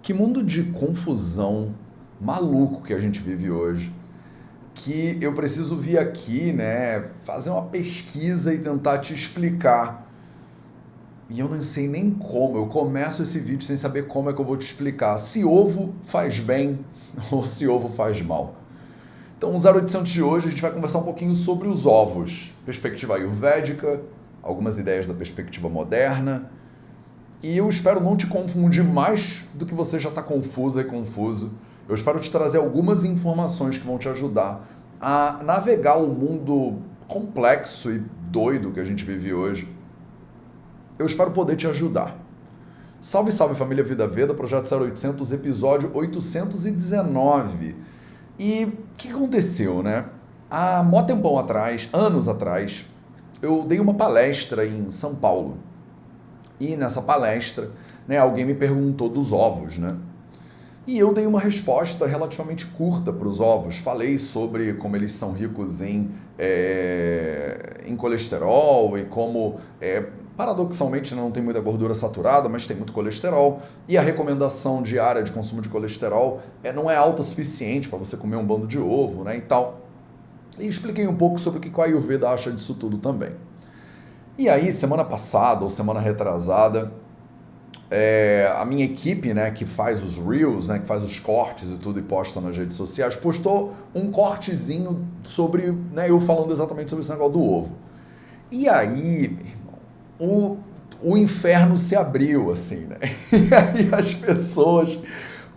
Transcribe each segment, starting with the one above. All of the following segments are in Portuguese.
Que mundo de confusão maluco que a gente vive hoje. Que eu preciso vir aqui, né, fazer uma pesquisa e tentar te explicar. E eu não sei nem como. Eu começo esse vídeo sem saber como é que eu vou te explicar se ovo faz bem ou se ovo faz mal. Então, no 0800 de hoje, a gente vai conversar um pouquinho sobre os ovos, perspectiva ayurvédica, algumas ideias da perspectiva moderna e eu espero não te confundir mais do que você já está confusa e confuso. Eu espero te trazer algumas informações que vão te ajudar a navegar o mundo complexo e doido que a gente vive hoje. Eu espero poder te ajudar. Salve, salve família Vida Veda, projeto 0800, episódio 819. E o que aconteceu, né? Há mó tempão atrás, anos atrás, eu dei uma palestra em São Paulo. E nessa palestra, né, alguém me perguntou dos ovos, né? E eu dei uma resposta relativamente curta para os ovos. Falei sobre como eles são ricos em, é, em colesterol e como, é, paradoxalmente, não tem muita gordura saturada, mas tem muito colesterol. E a recomendação diária de consumo de colesterol é, não é alta o suficiente para você comer um bando de ovo né, e tal. E expliquei um pouco sobre o que a Ayurveda acha disso tudo também. E aí, semana passada ou semana retrasada, é, a minha equipe, né, que faz os reels, né, que faz os cortes e tudo e posta nas redes sociais, postou um cortezinho sobre, né, eu falando exatamente sobre esse negócio do ovo. E aí, o, o inferno se abriu, assim, né? E aí as pessoas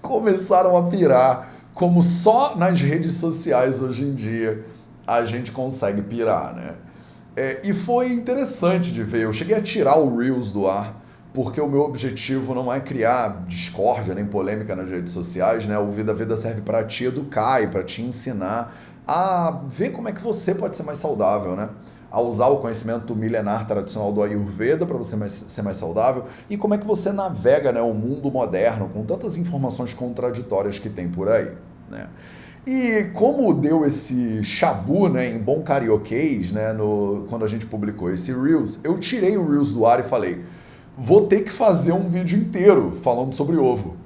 começaram a pirar, como só nas redes sociais hoje em dia a gente consegue pirar, né? É, e foi interessante de ver. Eu cheguei a tirar o Reels do ar, porque o meu objetivo não é criar discórdia nem polêmica nas redes sociais, né? O Vida Vida serve para te educar e para te ensinar a ver como é que você pode ser mais saudável, né? A usar o conhecimento milenar tradicional do Ayurveda para você mais, ser mais saudável e como é que você navega né, o mundo moderno com tantas informações contraditórias que tem por aí, né? E como deu esse chabu, né, em bom carioquês, né, no, quando a gente publicou esse Reels, eu tirei o Reels do ar e falei, vou ter que fazer um vídeo inteiro falando sobre ovo.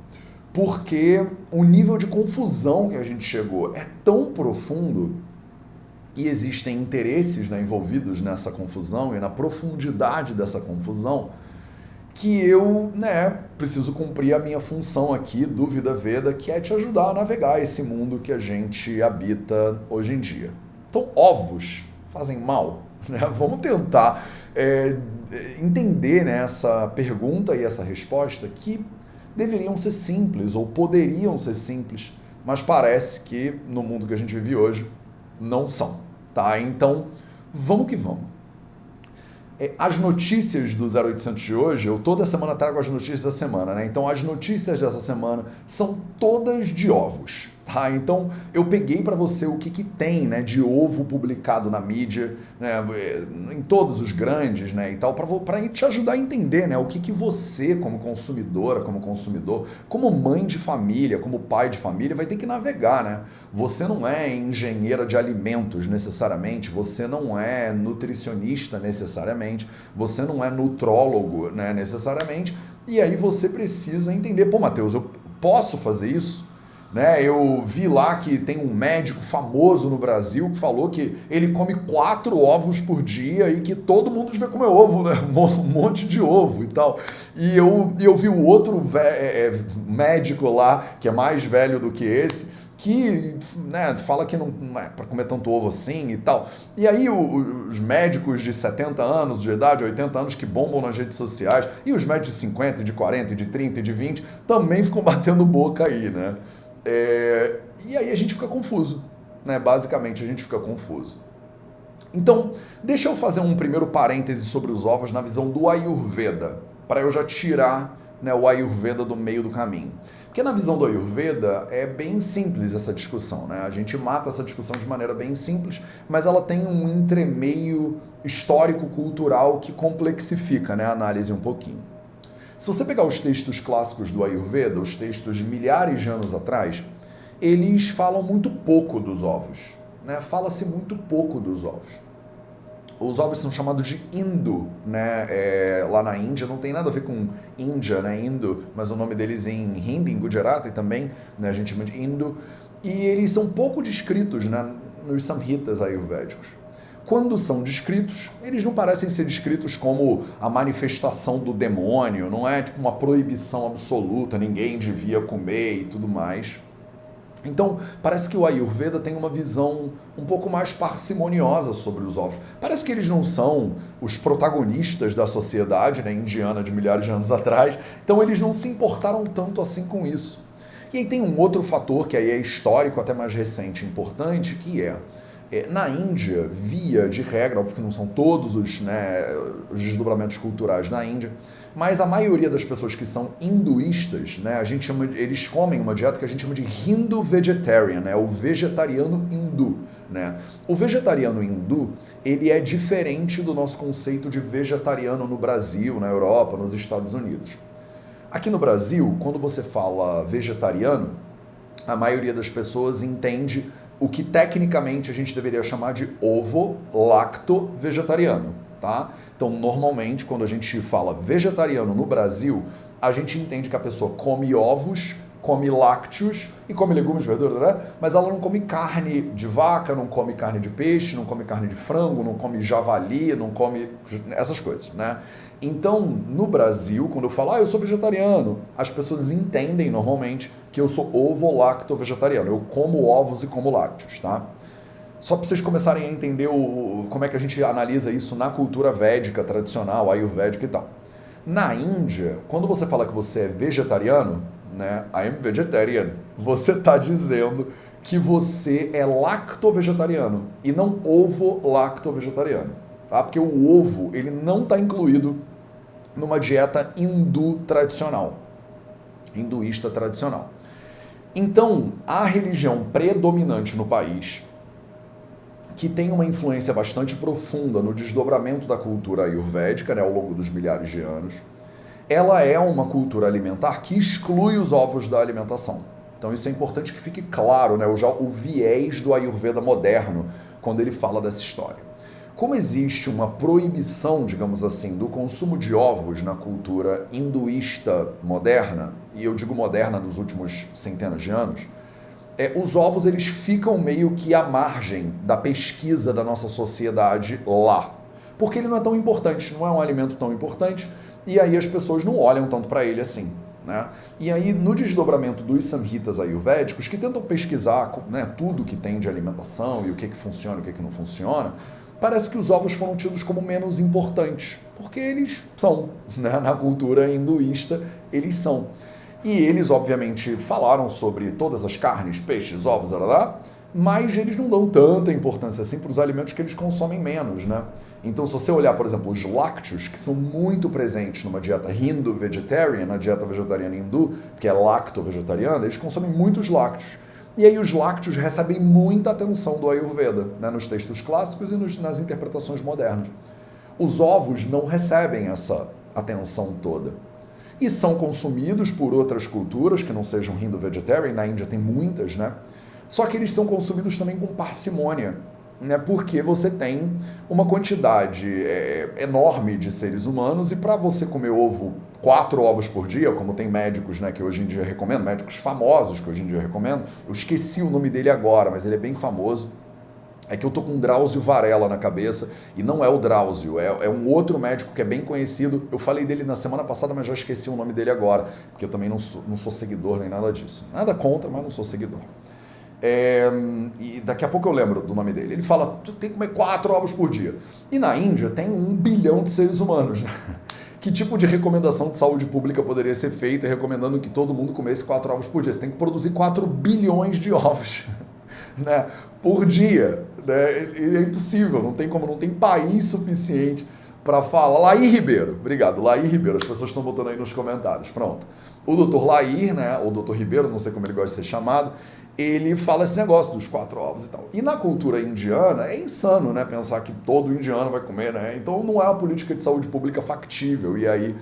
Porque o nível de confusão que a gente chegou é tão profundo e existem interesses né, envolvidos nessa confusão e na profundidade dessa confusão que eu, né, preciso cumprir a minha função aqui do Vida Veda, que é te ajudar a navegar esse mundo que a gente habita hoje em dia. Então, ovos fazem mal? Né? Vamos tentar é, entender né, essa pergunta e essa resposta que deveriam ser simples ou poderiam ser simples, mas parece que no mundo que a gente vive hoje não são. Tá? Então, vamos que vamos. É, as notícias do 0800 de hoje, eu toda semana trago as notícias da semana, né? Então as notícias dessa semana são todas de ovos. Tá? Então eu peguei para você o que, que tem né, de ovo publicado na mídia, né, em todos os grandes né, e tal, para te ajudar a entender né, o que, que você, como consumidora, como consumidor, como mãe de família, como pai de família, vai ter que navegar. Né? Você não é engenheira de alimentos necessariamente, você não é nutricionista necessariamente, você não é nutrólogo né, necessariamente, e aí você precisa entender, pô, Matheus, eu posso fazer isso? Né? Eu vi lá que tem um médico famoso no Brasil que falou que ele come quatro ovos por dia e que todo mundo devia comer ovo, né? Um monte de ovo e tal. E eu, eu vi o outro é, é, médico lá, que é mais velho do que esse, que né, fala que não, não é para comer tanto ovo assim e tal. E aí o, os médicos de 70 anos de idade, 80 anos que bombam nas redes sociais, e os médicos de 50, de 40, de 30, de 20 também ficam batendo boca aí, né? É, e aí a gente fica confuso, né? Basicamente a gente fica confuso. Então, deixa eu fazer um primeiro parêntese sobre os ovos na visão do Ayurveda, para eu já tirar né, o Ayurveda do meio do caminho. Porque na visão do Ayurveda é bem simples essa discussão, né? A gente mata essa discussão de maneira bem simples, mas ela tem um entremeio histórico-cultural que complexifica né, a análise um pouquinho. Se você pegar os textos clássicos do Ayurveda, os textos de milhares de anos atrás, eles falam muito pouco dos ovos. Né? Fala-se muito pouco dos ovos. os ovos são chamados de Hindu, né? É, lá na Índia, não tem nada a ver com Índia, né? Hindu, mas o nome deles em Hindi, em Gujarati também, né? A gente chama de Hindu. E eles são pouco descritos né? nos samhitas ayurvédicos. Quando são descritos, eles não parecem ser descritos como a manifestação do demônio, não é tipo uma proibição absoluta, ninguém devia comer e tudo mais. Então, parece que o Ayurveda tem uma visão um pouco mais parcimoniosa sobre os ovos. Parece que eles não são os protagonistas da sociedade né, indiana de milhares de anos atrás, então eles não se importaram tanto assim com isso. E aí tem um outro fator que aí é histórico, até mais recente, importante, que é é, na Índia, via de regra, óbvio que não são todos os, né, os desdobramentos culturais na Índia, mas a maioria das pessoas que são hinduístas, né, a gente chama, eles comem uma dieta que a gente chama de Hindu Vegetarian, né, o vegetariano hindu. Né? O vegetariano hindu ele é diferente do nosso conceito de vegetariano no Brasil, na Europa, nos Estados Unidos. Aqui no Brasil, quando você fala vegetariano, a maioria das pessoas entende o que tecnicamente a gente deveria chamar de ovo lacto vegetariano, tá? Então, normalmente, quando a gente fala vegetariano no Brasil, a gente entende que a pessoa come ovos, come lácteos e come legumes, verduras, né? Mas ela não come carne de vaca, não come carne de peixe, não come carne de frango, não come javali, não come essas coisas, né? Então, no Brasil, quando eu falo, ah, eu sou vegetariano, as pessoas entendem normalmente que eu sou ovo-lacto vegetariano. Eu como ovos e como lácteos, tá? Só para vocês começarem a entender o, como é que a gente analisa isso na cultura védica tradicional, ayurvédica e tal. Na Índia, quando você fala que você é vegetariano, né, I'm vegetarian, você está dizendo que você é lacto-vegetariano e não ovo-lacto-vegetariano, tá? Porque o ovo, ele não está incluído numa dieta hindu tradicional, hinduísta tradicional. Então, a religião predominante no país, que tem uma influência bastante profunda no desdobramento da cultura ayurvédica né, ao longo dos milhares de anos, ela é uma cultura alimentar que exclui os ovos da alimentação. Então isso é importante que fique claro, né, o, o viés do Ayurveda moderno, quando ele fala dessa história. Como existe uma proibição, digamos assim, do consumo de ovos na cultura hinduísta moderna, e eu digo moderna dos últimos centenas de anos, é, os ovos eles ficam meio que à margem da pesquisa da nossa sociedade lá. Porque ele não é tão importante, não é um alimento tão importante, e aí as pessoas não olham tanto para ele assim. Né? E aí, no desdobramento dos samhitas ayurvédicos, que tentam pesquisar né, tudo que tem de alimentação e o que, que funciona e o que, que não funciona, parece que os ovos foram tidos como menos importantes, porque eles são, né? na cultura hinduísta, eles são. E eles, obviamente, falaram sobre todas as carnes, peixes, ovos, lá, mas eles não dão tanta importância assim para os alimentos que eles consomem menos, né? Então, se você olhar, por exemplo, os lácteos, que são muito presentes numa dieta hindu-vegetarian, na dieta vegetariana hindu, que é lacto-vegetariana, eles consomem muitos lácteos. E aí os lácteos recebem muita atenção do Ayurveda, né, nos textos clássicos e nos, nas interpretações modernas. Os ovos não recebem essa atenção toda. E são consumidos por outras culturas que não sejam hindu-vegetarian, na Índia tem muitas, né? Só que eles são consumidos também com parcimônia, né? Porque você tem uma quantidade é, enorme de seres humanos e para você comer ovo, quatro ovos por dia, como tem médicos, né, que hoje em dia recomendo, médicos famosos que hoje em dia recomendo, eu esqueci o nome dele agora, mas ele é bem famoso. É que eu tô com Drauzio Varela na cabeça e não é o Drauzio, é, é um outro médico que é bem conhecido. Eu falei dele na semana passada, mas já esqueci o nome dele agora, porque eu também não sou, não sou seguidor nem nada disso. Nada contra, mas não sou seguidor. É, e daqui a pouco eu lembro do nome dele. Ele fala: tu tem que comer quatro ovos por dia. E na Índia tem um bilhão de seres humanos. Né? Que tipo de recomendação de saúde pública poderia ser feita recomendando que todo mundo comesse quatro ovos por dia? Você tem que produzir 4 bilhões de ovos né, por dia. Né? É impossível, não tem como, não tem país suficiente para falar. Laí Ribeiro, obrigado, Laí Ribeiro, as pessoas estão botando aí nos comentários. Pronto. O doutor Laí, né, ou doutor Ribeiro, não sei como ele gosta de ser chamado, ele fala esse negócio dos quatro ovos e tal. E na cultura indiana é insano, né? Pensar que todo indiano vai comer, né? Então não é uma política de saúde pública factível. E aí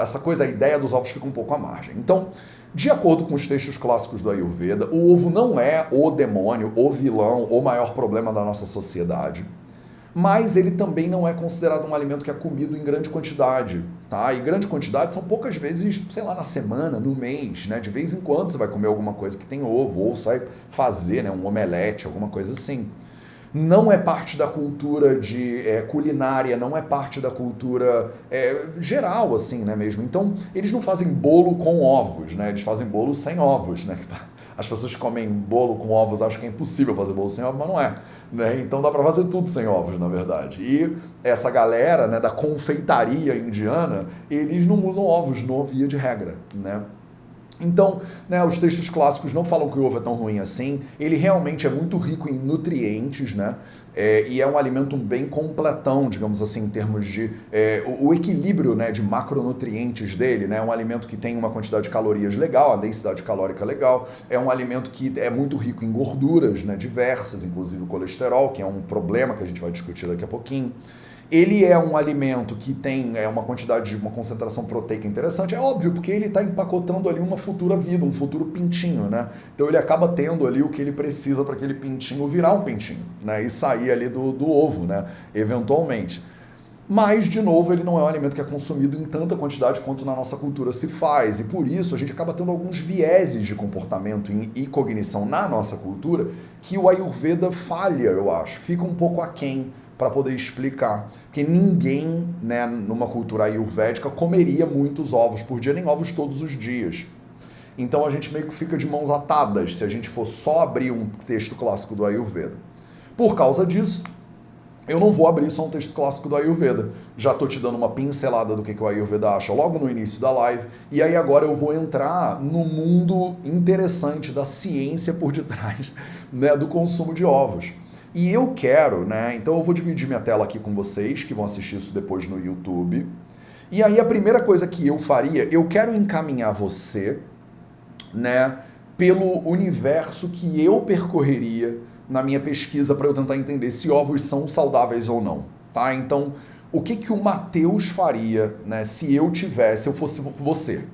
essa coisa, a ideia dos ovos fica um pouco à margem. Então, de acordo com os textos clássicos do Ayurveda, o ovo não é o demônio, o vilão, o maior problema da nossa sociedade. mas ele também não é considerado um alimento que é comido em grande quantidade, tá? E grande quantidade são poucas vezes, sei lá, na semana, no mês, né? De vez em quando você vai comer alguma coisa que tem ovo, ou sai fazer, né, um omelete, alguma coisa assim. Não é parte da cultura de é, culinária, não é parte da cultura é, geral, assim, né, mesmo. Então, eles não fazem bolo com ovos, né? Eles fazem bolo sem ovos, né? As pessoas que comem bolo com ovos acham que é impossível fazer bolo sem ovos, mas não é. Né? Então dá para fazer tudo sem ovos, na verdade. E essa galera né, da confeitaria indiana, eles não usam ovos no via de regra. Né? Então, né, os textos clássicos não falam que o ovo é tão ruim assim. Ele realmente é muito rico em nutrientes, né? É, e é um alimento bem completão, digamos assim, em termos de é, o, o, equilíbrio né, de macronutrientes dele. Né? É um alimento que tem uma quantidade de calorias legal, a densidade calórica legal. É um alimento que é muito rico em gorduras né, diversas, inclusive o colesterol, que é um problema que a gente vai discutir daqui a pouquinho. Ele é um alimento que tem é, uma quantidade de uma concentração proteica interessante. É óbvio, porque ele está empacotando ali uma futura vida, um futuro pintinho, né? Então ele acaba tendo ali o que ele precisa para aquele pintinho virar um pintinho, né? E sair ali do, do ovo, né? Eventualmente. Mas, de novo, ele não é um alimento que é consumido em tanta quantidade quanto na nossa cultura se faz. E por isso a gente acaba tendo alguns vieses de comportamento e cognição na nossa cultura que o Ayurveda falha, eu acho. Fica um pouco aquém para poder explicar. Porque ninguém, né, numa cultura ayurvédica, comeria muitos ovos por dia, nem ovos todos os dias. Então a gente meio que fica de mãos atadas se a gente for só abrir um texto clássico do Ayurveda. Por causa disso, eu não vou abrir só um texto clássico do Ayurveda. Já estou te dando uma pincelada do que, que o Ayurveda acha logo no início da live. E aí agora eu vou entrar no mundo interessante da ciência por detrás né, do consumo de ovos. E eu quero, né? Então eu vou dividir minha tela aqui com vocês, que vão assistir isso depois no YouTube. E aí a primeira coisa que eu faria, eu quero encaminhar você, né, pelo universo que eu percorreria na minha pesquisa para eu tentar entender se ovos são saudáveis ou não, tá? Então, o que que o Mateus faria, né, se eu tivesse, se eu fosse você,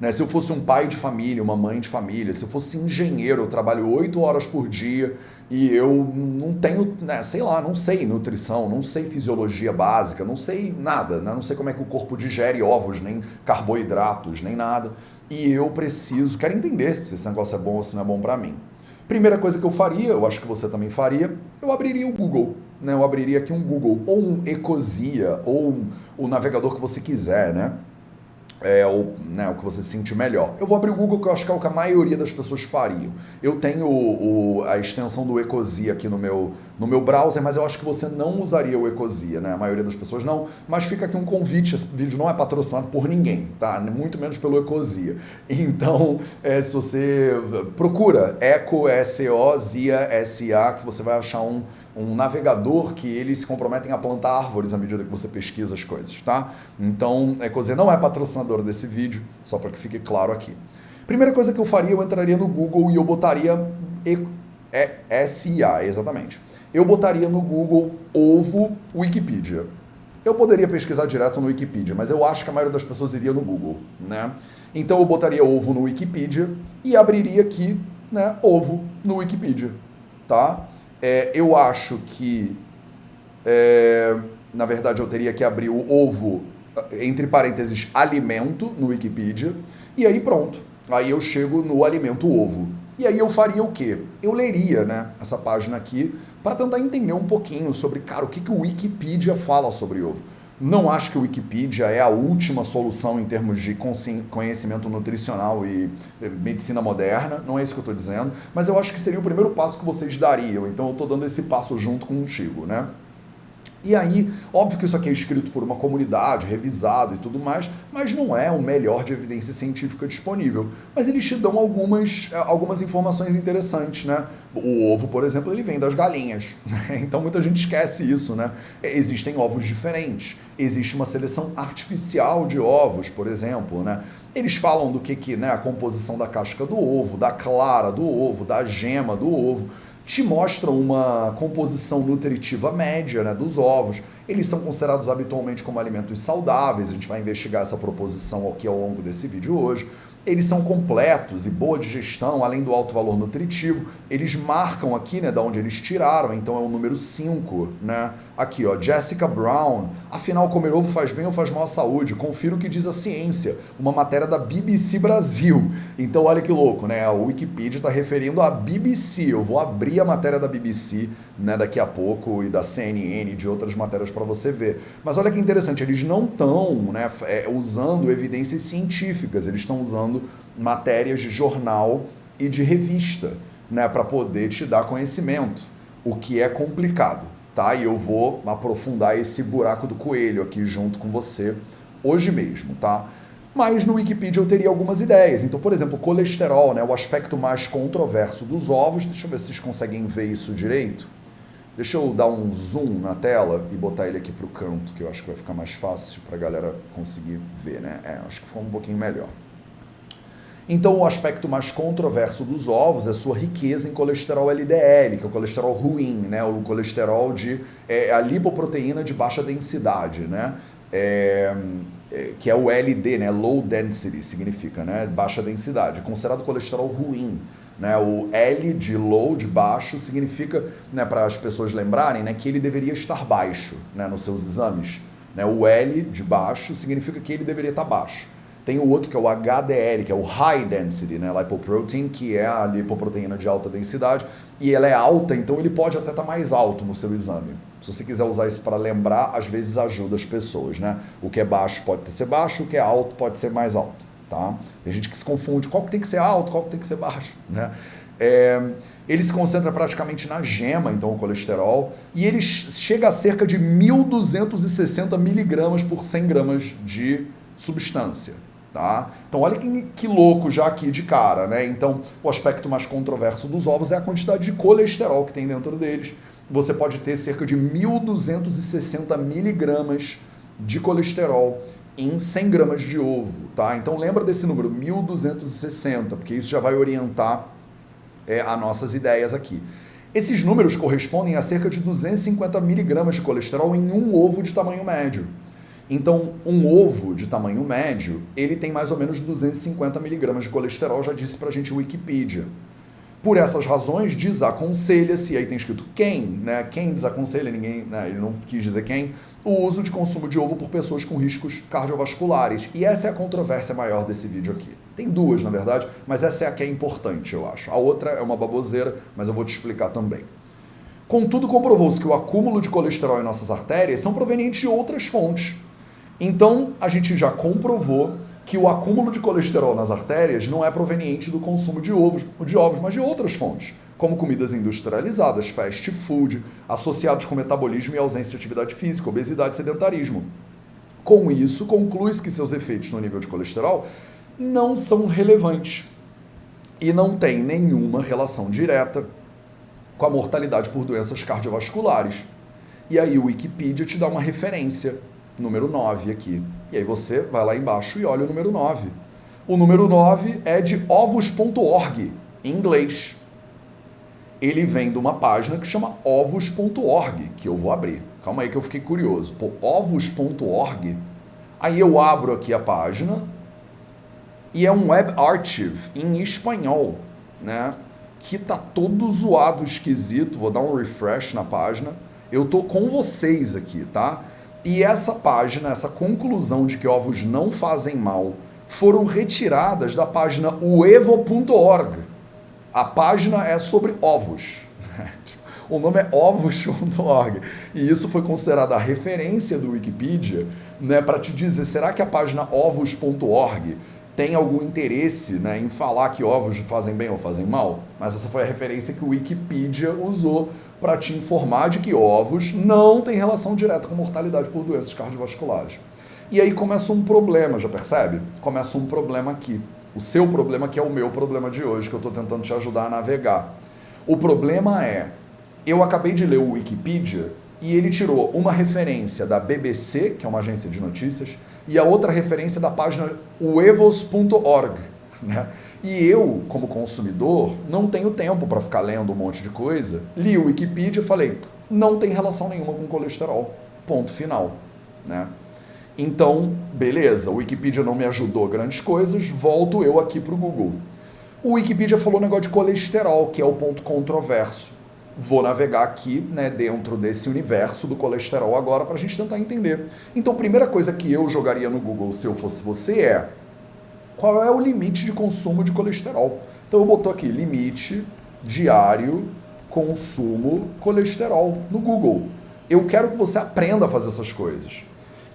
né? Se eu fosse um pai de família, uma mãe de família, se eu fosse engenheiro, eu trabalho oito horas por dia e eu não tenho, né, sei lá, não sei nutrição, não sei fisiologia básica, não sei nada, né? não sei como é que o corpo digere ovos, nem carboidratos, nem nada. E eu preciso, quero entender se esse negócio é bom ou se não é bom para mim. Primeira coisa que eu faria, eu acho que você também faria, eu abriria o Google. Né? Eu abriria aqui um Google, ou um Ecosia, ou um, o navegador que você quiser, né? É, o, né, o que você se sente melhor. Eu vou abrir o Google, que eu acho que é o que a maioria das pessoas fariam. Eu tenho o, o, a extensão do Ecosia aqui no meu, no meu browser, mas eu acho que você não usaria o Ecosia, né? A maioria das pessoas não. Mas fica aqui um convite: esse vídeo não é patrocinado por ninguém, tá? Muito menos pelo Ecosia. Então, é, se você procura Eco, S-E-O, S-A, que você vai achar um um navegador que eles se comprometem a plantar árvores à medida que você pesquisa as coisas, tá? Então, coisa não é patrocinador desse vídeo, só para que fique claro aqui. Primeira coisa que eu faria, eu entraria no Google e eu botaria e, é, SIA, exatamente. Eu botaria no Google ovo Wikipedia. Eu poderia pesquisar direto no Wikipedia, mas eu acho que a maioria das pessoas iria no Google, né? Então eu botaria ovo no Wikipedia e abriria aqui, né, ovo no Wikipedia, tá? É, eu acho que, é, na verdade, eu teria que abrir o ovo, entre parênteses, alimento no Wikipedia, e aí pronto. Aí eu chego no alimento ovo. E aí eu faria o quê? Eu leria né, essa página aqui para tentar entender um pouquinho sobre, cara, o que, que o Wikipedia fala sobre ovo. Não acho que o Wikipedia é a última solução em termos de conhecimento nutricional e eh, medicina moderna, não é isso que eu estou dizendo, mas eu acho que seria o primeiro passo que vocês dariam, então eu estou dando esse passo junto contigo, né? E aí, óbvio que isso aqui é escrito por uma comunidade, revisado e tudo mais, mas não é o melhor de evidência científica disponível. Mas eles te dão algumas, eh, algumas informações interessantes, né? O ovo, por exemplo, ele vem das galinhas. Né? Então muita gente esquece isso, né? Existem ovos diferentes. Existe uma seleção artificial de ovos, por exemplo, né? Eles falam do que, que né, a composição da casca do ovo, da clara do ovo, da gema do ovo te mostram uma composição nutritiva média né, dos ovos. Eles são considerados habitualmente como alimentos saudáveis, a gente vai investigar essa proposição aqui ao longo desse vídeo hoje. Eles são completos e boa digestão, além do alto valor nutritivo. Eles marcam aqui, né, da onde eles tiraram, então é o número 5, né, Aqui, ó, Jessica Brown. Afinal, comer ovo faz bem ou faz mal à saúde? Confira o que diz a ciência. Uma matéria da BBC Brasil. Então, olha que louco, né? A Wikipedia está referindo à BBC. Eu vou abrir a matéria da BBC né, daqui a pouco e da CNN e de outras matérias para você ver. Mas olha que interessante, eles não estão né, é, usando evidências científicas, eles estão usando matérias de jornal e de revista né, para poder te dar conhecimento, o que é complicado tá? E eu vou aprofundar esse buraco do coelho aqui junto com você hoje mesmo, tá? Mas no Wikipedia eu teria algumas ideias. Então, por exemplo, colesterol, né, o aspecto mais controverso dos ovos. Deixa eu ver se vocês conseguem ver isso direito. Deixa eu dar um zoom na tela e botar ele aqui para o canto, que eu acho que vai ficar mais fácil para a galera conseguir ver, né? É, acho que ficou um pouquinho melhor. Então, o aspecto mais controverso dos ovos é sua riqueza em colesterol LDL, que é o colesterol ruim, né? O colesterol de é, a lipoproteína de baixa densidade, né? É, é, que é o LD, né? Low density significa, né? Baixa densidade, considerado colesterol ruim. Né, o L de low, de baixo, significa, né, para as pessoas lembrarem, né, que ele deveria estar baixo né, nos seus exames. Né, o L de baixo significa que ele deveria estar baixo. Tem o outro que é o HDL, que é o High Density né, Lipoprotein, que é a lipoproteína de alta densidade, e ela é alta, então ele pode até estar tá mais alto no seu exame. Se você quiser usar isso para lembrar, às vezes ajuda as pessoas, né? O que é baixo pode ser baixo, o que é alto pode ser mais alto, tá? Tem gente que se confunde, qual que tem que ser alto, qual que tem que ser baixo, né? É, ele se concentra praticamente na gema, então o colesterol, e ele chega a cerca de 1.260 miligramas por 100 gramas de substância. Tá? Então olha que, que louco já aqui de cara, né? Então o aspecto mais controverso dos ovos é a quantidade de colesterol que tem dentro deles. Você pode ter cerca de 1.260 miligramas de colesterol em 100 gramas de ovo, tá? Então lembra desse número, 1.260, porque isso já vai orientar é, as nossas ideias aqui. Esses números correspondem a cerca de 250 miligramas de colesterol em um ovo de tamanho médio. Então, um ovo de tamanho médio, ele tem mais ou menos 250 miligramas de colesterol, já disse pra gente o Wikipedia. Por essas razões, desaconselha-se, aí tem escrito quem, né? Quem desaconselha, ninguém, né? ele não quis dizer quem, o uso de consumo de ovo por pessoas com riscos cardiovasculares. E essa é a controvérsia maior desse vídeo aqui. Tem duas, na verdade, mas essa é a que é importante, eu acho. A outra é uma baboseira, mas eu vou te explicar também. Contudo, comprovou-se que o acúmulo de colesterol em nossas artérias são provenientes de outras fontes, então, a gente já comprovou que o acúmulo de colesterol nas artérias não é proveniente do consumo de ovos, de ovos, mas de outras fontes, como comidas industrializadas, fast food, associados com metabolismo e ausência de atividade física, obesidade e sedentarismo. Com isso, conclui-se que seus efeitos no nível de colesterol não são relevantes e não têm nenhuma relação direta com a mortalidade por doenças cardiovasculares. E aí o Wikipedia te dá uma referência número 9 aqui. E aí você vai lá embaixo e olha o número 9. O número 9 é de ovos.org, em inglês. Ele vem de uma página que chama ovos.org, que eu vou abrir. Calma aí que eu fiquei curioso. Pô, ovos.org. Aí eu abro aqui a página e é um web archive em espanhol, né? Que tá todo zoado, esquisito. Vou dar um refresh na página. Eu tô com vocês aqui, tá? E essa página, essa conclusão de que ovos não fazem mal, foram retiradas da página uevo.org. A página é sobre ovos. o nome é ovos.org. E isso foi considerado a referência do Wikipedia né, para te dizer: será que a página ovos.org tem algum interesse né, em falar que ovos fazem bem ou fazem mal? Mas essa foi a referência que o Wikipedia usou para te informar de que ovos não têm relação direta com mortalidade por doenças cardiovasculares. E aí começa um problema, já percebe? Começa um problema aqui. O seu problema que é o meu problema de hoje, que eu estou tentando te ajudar a navegar. O problema é, eu acabei de ler o Wikipedia e ele tirou uma referência da BBC, que é uma agência de notícias, e a outra referência da página uevos.org. Né? E eu, como consumidor, não tenho tempo para ficar lendo um monte de coisa. Li o Wikipedia e falei, não tem relação nenhuma com colesterol. Ponto final. Né? Então, beleza, o Wikipedia não me ajudou grandes coisas, volto eu aqui para o Google. O Wikipedia falou um negócio de colesterol, que é o ponto controverso. vou navegar aqui né, dentro desse universo do colesterol agora para a gente tentar entender. Então, a primeira coisa que eu jogaria no Google se eu fosse você é qual é o limite de consumo de colesterol. Então, eu botou aqui limite diário consumo colesterol no Google. Eu quero que você aprenda a fazer essas coisas.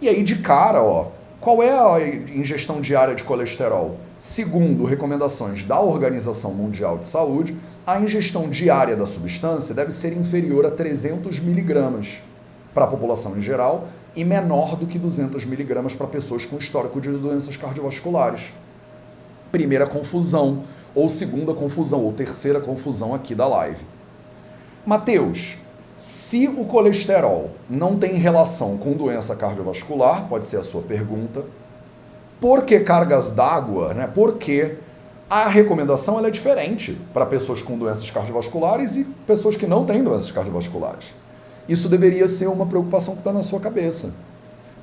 E aí, de cara, ó, qual é a ingestão diária de colesterol? Segundo recomendações da Organização Mundial de Saúde, a ingestão diária da substância deve ser inferior a 300 miligramas para a população em geral e menor do que 200 miligramas para pessoas com histórico de doenças cardiovasculares. Primeira confusão, ou segunda confusão, ou terceira confusão aqui da live. Mateus, se o colesterol não tem relação com doença cardiovascular, pode ser a sua pergunta, por que cargas d'água, né? Por que a recomendação é diferente para pessoas com doenças cardiovasculares e pessoas que não têm doenças cardiovasculares. Isso deveria ser uma preocupação que está na sua cabeça.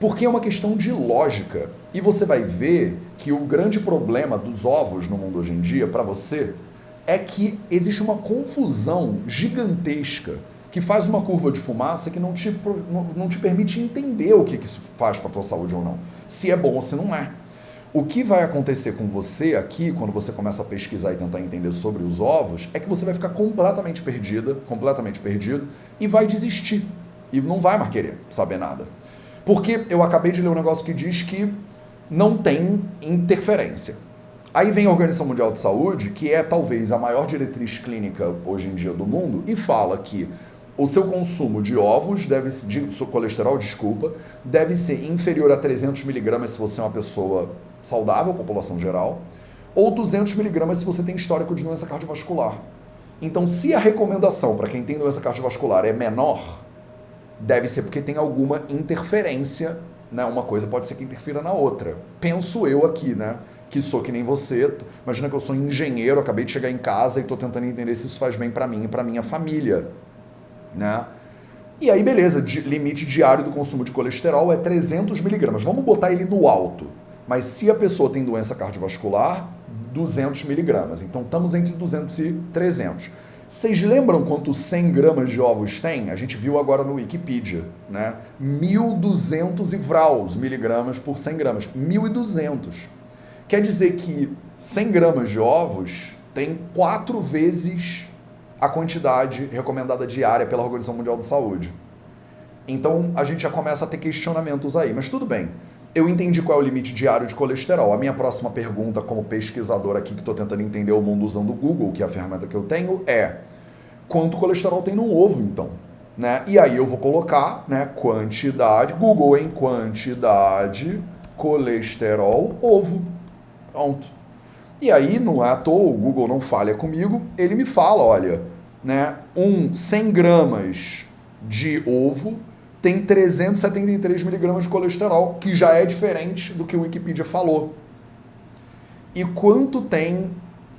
Porque é uma questão de lógica. E você vai ver que o grande problema dos ovos no mundo hoje em dia, para você, é que existe uma confusão gigantesca que faz uma curva de fumaça que não te, não, te permite entender o que, que isso faz para a tua saúde ou não. Se é bom ou se não é. O que vai acontecer com você aqui, quando você começa a pesquisar e tentar entender sobre os ovos, é que você vai ficar completamente perdida, completamente perdido, e vai desistir. E não vai mais querer saber nada. Porque eu acabei de ler um negócio que diz que não tem interferência. Aí vem a Organização Mundial de Saúde, que é talvez a maior diretriz clínica hoje em dia do mundo, e fala que o seu consumo de ovos deve de seu colesterol, desculpa, deve ser inferior a 300 miligramas se você é uma pessoa saudável, população geral, ou 200 miligramas se você tem histórico de doença cardiovascular. Então, se a recomendação para quem tem doença cardiovascular é menor, deve ser porque tem alguma interferência, né? Uma coisa pode ser que interfira na outra. Penso eu aqui, né? Que sou que nem você. Imagina que eu sou engenheiro, acabei de chegar em casa e estou tentando entender se isso faz bem para mim e para minha família né? E aí, beleza, limite diário do consumo de colesterol é 300 miligramas. Vamos botar ele no alto. Mas se a pessoa tem doença cardiovascular, 200 miligramas. Então, estamos entre 200 e 300. Vocês lembram quanto 100 gramas de ovos tem? A gente viu agora no Wikipedia, né? 1.200 e vraus miligramas por 100 gramas. 1.200. Quer dizer que 100 gramas de ovos tem quatro vezes a quantidade recomendada diária pela Organização Mundial da Saúde. Então a gente já começa a ter questionamentos aí, mas tudo bem. Eu entendi qual é o limite diário de colesterol. A minha próxima pergunta, como pesquisador aqui que estou tentando entender o mundo usando o Google, que é a ferramenta que eu tenho, é quanto colesterol tem no ovo, então? Né? E aí eu vou colocar né, quantidade, Google em quantidade, colesterol, ovo. Pronto. E aí, não é à toa, o Google não falha comigo, ele me fala, olha, né, um 100 gramas de ovo tem 373 miligramas de colesterol, que já é diferente do que o Wikipedia falou. E quanto tem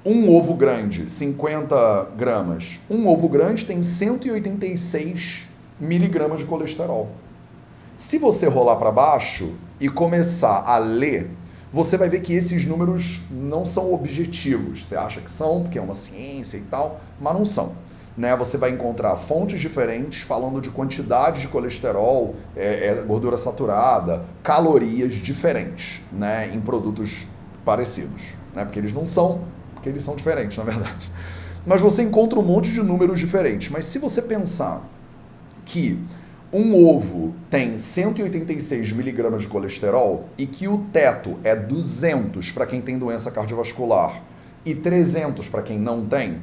um ovo grande? 50 gramas. Um ovo grande tem 186 miligramas de colesterol. Se você rolar para baixo e começar a ler você vai ver que esses números não são objetivos. Você acha que são, porque é uma ciência e tal, mas não são. Né? Você vai encontrar fontes diferentes falando de quantidade de colesterol, é, é, gordura saturada, calorias diferentes né? em produtos parecidos. Né? Porque eles não são, porque eles são diferentes, na verdade. Mas você encontra um monte de números diferentes. Mas se você pensar que um ovo tem 186 miligramas de colesterol e que o teto é 200 para quem tem doença cardiovascular e 300 para quem não tem,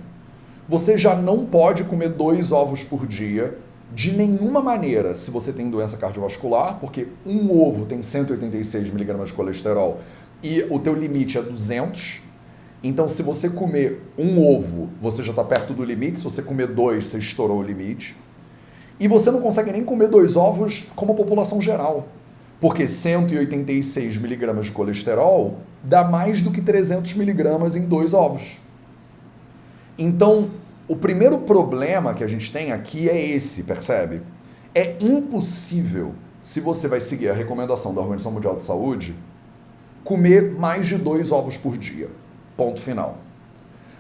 você já não pode comer dois ovos por dia de nenhuma maneira se você tem doença cardiovascular, porque um ovo tem 186 miligramas de colesterol e o teu limite é 200. Então, se você comer um ovo, você já está perto do limite. Se você comer dois, você estourou o limite. E você não consegue nem comer dois ovos como população geral. Porque 186 miligramas de colesterol dá mais do que 300 miligramas em dois ovos. Então, o primeiro problema que a gente tem aqui é esse, percebe? É impossível, se você vai seguir a recomendação da Organização Mundial de Saúde, comer mais de dois ovos por dia. Ponto final.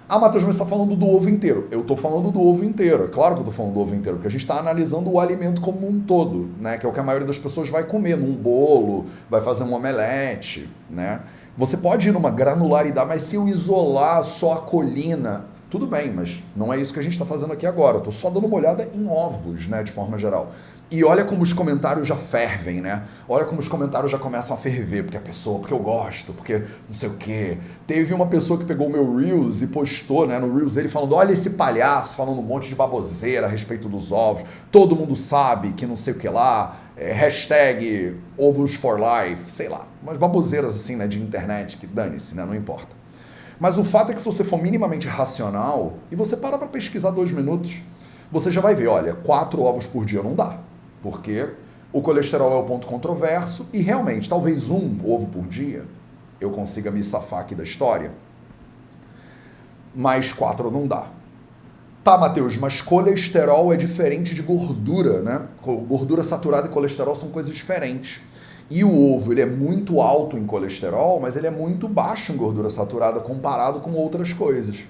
Ah, Matheus, mas você está falando do ovo inteiro. Eu estou falando do ovo inteiro. É claro que eu estou falando do ovo inteiro, porque a gente está analisando o alimento como um todo, né? Que é o que a maioria das pessoas vai comer num bolo, vai fazer um omelete, né? Você pode ir numa granularidade, mas se eu isolar só a colina, tudo bem, mas não é isso que a gente está fazendo aqui agora. Eu estou só dando uma olhada em ovos, né, de forma geral. E olha como os comentários já fervem, né? Olha como os comentários já começam a ferver, porque a pessoa, porque eu gosto, porque não sei o quê. Teve uma pessoa que pegou o meu Reels e postou, né, no Reels dele falando: "Olha esse palhaço falando um monte de baboseira a respeito dos ovos. Todo mundo sabe que não sei o que lá, é, hashtag ovos for life, sei lá. Umas baboseiras assim, né, de internet que dane-se, né, não importa. Mas o fato é que se você for minimamente racional e você para para pesquisar dois minutos, você já vai ver, olha, quatro ovos por dia não dá porque o colesterol é o ponto controverso e realmente, talvez um ovo por dia eu consiga me safar aqui da história, mas quatro não dá. Tá, Matheus, mas colesterol é diferente de gordura, né? Gordura saturada e colesterol são coisas diferentes. E o ovo, ele é muito alto em colesterol, mas ele é muito baixo em gordura saturada comparado com outras coisas.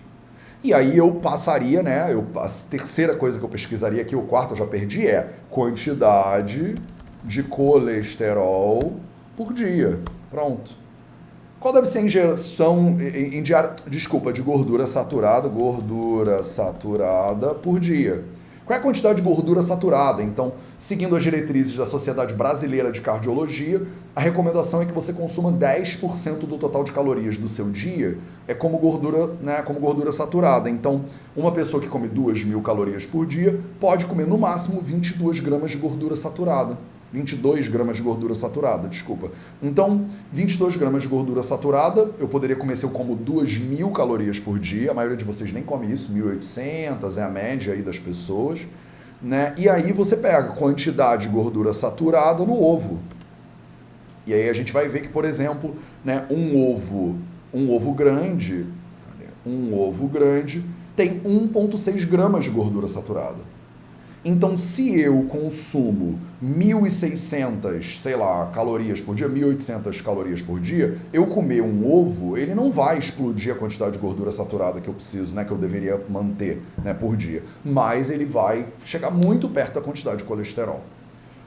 E aí eu passaria, né? Eu, a terceira coisa que eu pesquisaria aqui, o quarto eu já perdi, é quantidade de colesterol por dia. Pronto. Qual deve ser a ingestão em, em desculpa, de gordura saturada, gordura saturada por dia? Qual é a quantidade de gordura saturada? Então, seguindo as diretrizes da Sociedade Brasileira de Cardiologia, a recomendação é que você consuma 10% do total de calorias do seu dia é como gordura, né, como gordura saturada. Então, uma pessoa que come 2 mil calorias por dia pode comer no máximo 22 gramas de gordura saturada. 22 gramas de gordura saturada, desculpa. Então, 22 gramas de gordura saturada, eu poderia comer se eu como 2 mil calorias por dia, a maioria de vocês nem come isso, 1.800 é a média aí das pessoas, né? E aí você pega quantidade de gordura saturada no ovo. E aí a gente vai ver que, por exemplo, né, um ovo, um ovo grande, um ovo grande tem 1,6 gramas de gordura saturada. Então, se eu consumo 1.600, sei lá, calorias por dia, 1.800 calorias por dia, eu comer um ovo, ele não vai explodir a quantidade de gordura saturada que eu preciso, né, que eu deveria manter, né, por dia, mas ele vai chegar muito perto da quantidade de colesterol.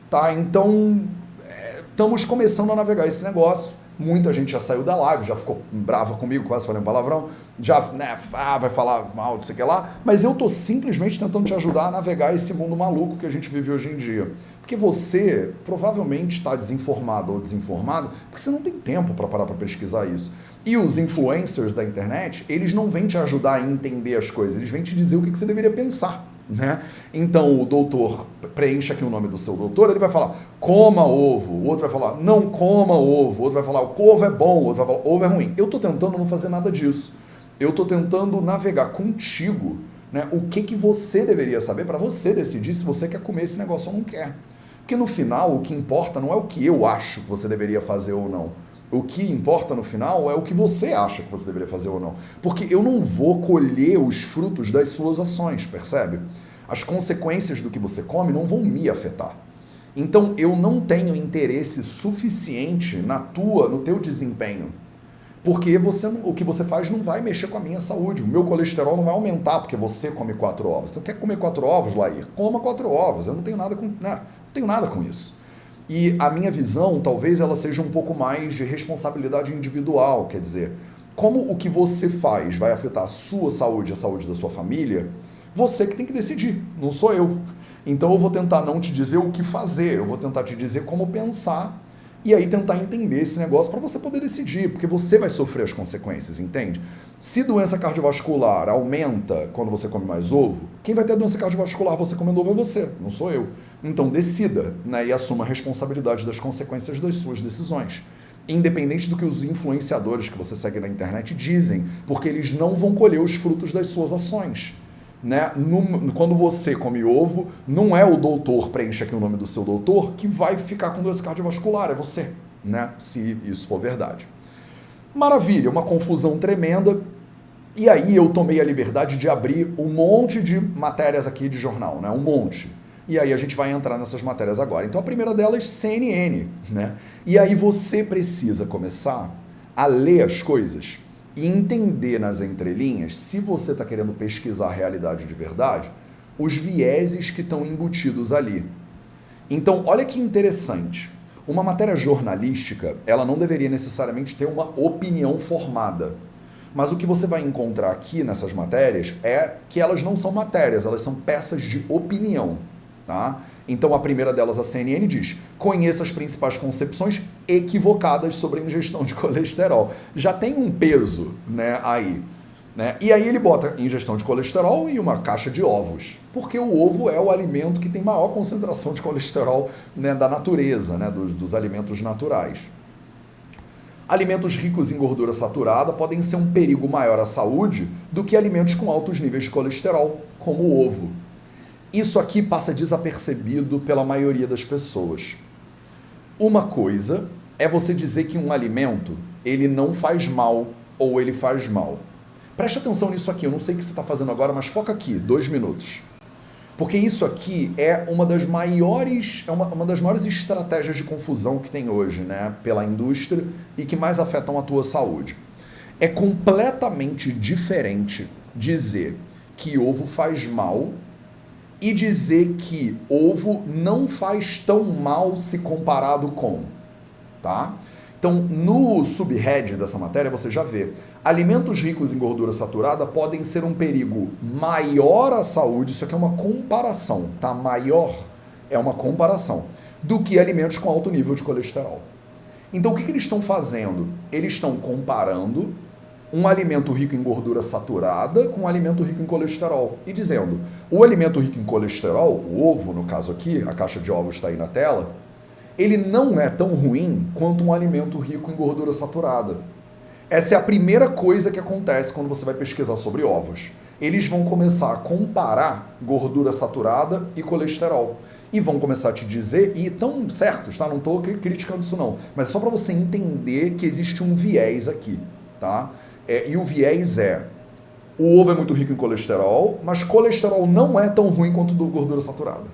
Tá? Então, é, estamos começando a navegar esse negócio. Muita gente já saiu da live, já ficou brava comigo, quase falei um palavrão, já né, ah, vai falar mal, não sei o que lá, mas eu tô simplesmente tentando te ajudar a navegar esse mundo maluco que a gente vive hoje em dia. Porque você provavelmente está desinformado ou desinformado porque você não tem tempo para parar para pesquisar isso. E os influencers da internet, eles não vêm te ajudar a entender as coisas, eles vêm te dizer o que você deveria pensar. Né? Então o doutor preenche aqui o nome do seu doutor, ele vai falar coma ovo, o outro vai falar não coma ovo, o outro vai falar o ovo é bom, o outro vai falar ovo é ruim. Eu estou tentando não fazer nada disso. Eu estou tentando navegar contigo né, o que, que você deveria saber para você decidir se você quer comer esse negócio ou não quer. Porque no final o que importa não é o que eu acho que você deveria fazer ou não. O que importa no final é o que você acha que você deveria fazer ou não. Porque eu não vou colher os frutos das suas ações, percebe? As consequências do que você come não vão me afetar. Então eu não tenho interesse suficiente na tua, no teu desempenho. Porque você, o que você faz não vai mexer com a minha saúde. O meu colesterol não vai aumentar porque você come quatro ovos. Então quer comer quatro ovos, Lair? Coma quatro ovos. Eu não tenho nada com, né? não tenho nada com isso. E a minha visão, talvez ela seja um pouco mais de responsabilidade individual, quer dizer, como o que você faz vai afetar a sua saúde e a saúde da sua família, você que tem que decidir, não sou eu. Então eu vou tentar não te dizer o que fazer, eu vou tentar te dizer como pensar e aí tentar entender esse negócio para você poder decidir, porque você vai sofrer as consequências, entende? Se doença cardiovascular aumenta quando você come mais ovo, quem vai ter doença cardiovascular você comendo ovo é você, não sou eu. Então decida né, e assuma a responsabilidade das consequências das suas decisões. Independente do que os influenciadores que você segue na internet dizem, porque eles não vão colher os frutos das suas ações né? No, quando você come ovo, não é o doutor, preenche aqui o nome do seu doutor, que vai ficar com doença cardiovascular, é você, né? Se isso for verdade. Maravilha, uma confusão tremenda. E aí eu tomei a liberdade de abrir um monte de matérias aqui de jornal, né? Um monte. E aí a gente vai entrar nessas matérias agora. Então a primeira delas, CNN, né? E aí você precisa começar a ler as coisas e entender nas entrelinhas, se você está querendo pesquisar a realidade de verdade, os vieses que estão embutidos ali. Então, olha que interessante. Uma matéria jornalística, ela não deveria necessariamente ter uma opinião formada. Mas o que você vai encontrar aqui nessas matérias é que elas não são matérias, elas são peças de opinião, tá? Então a primeira delas, a CNN, diz: conheça as principais concepções equivocadas sobre a ingestão de colesterol. Já tem um peso né, aí. Né? E aí ele bota ingestão de colesterol e uma caixa de ovos, porque o ovo é o alimento que tem maior concentração de colesterol né, da natureza, né, dos, dos alimentos naturais. Alimentos ricos em gordura saturada podem ser um perigo maior à saúde do que alimentos com altos níveis de colesterol, como o ovo. Isso aqui passa desapercebido pela maioria das pessoas. Uma coisa é você dizer que um alimento ele não faz mal ou ele faz mal. Preste atenção nisso aqui, eu não sei o que você está fazendo agora, mas foca aqui, dois minutos. Porque isso aqui é uma das maiores, é uma, uma das maiores estratégias de confusão que tem hoje, né? Pela indústria e que mais afetam a tua saúde. É completamente diferente dizer que ovo faz mal e dizer que ovo não faz tão mal se comparado com, tá? Então, no subhead dessa matéria, você já vê. Alimentos ricos em gordura saturada podem ser um perigo maior à saúde, isso aqui é uma comparação, tá? Maior é uma comparação, do que alimentos com alto nível de colesterol. Então, o que, que eles estão fazendo? Eles estão comparando um alimento rico em gordura saturada com um alimento rico em colesterol. E dizendo, o alimento rico em colesterol, o ovo no caso aqui, a caixa de ovos está aí na tela, ele não é tão ruim quanto um alimento rico em gordura saturada. Essa é a primeira coisa que acontece quando você vai pesquisar sobre ovos. Eles vão começar a comparar gordura saturada e colesterol. E vão começar a te dizer, e estão certos, tá? Não estou criticando isso não, mas só para você entender que existe um viés aqui, tá? É, e o viés é, o ovo é muito rico em colesterol, mas colesterol não é tão ruim quanto do gordura saturada.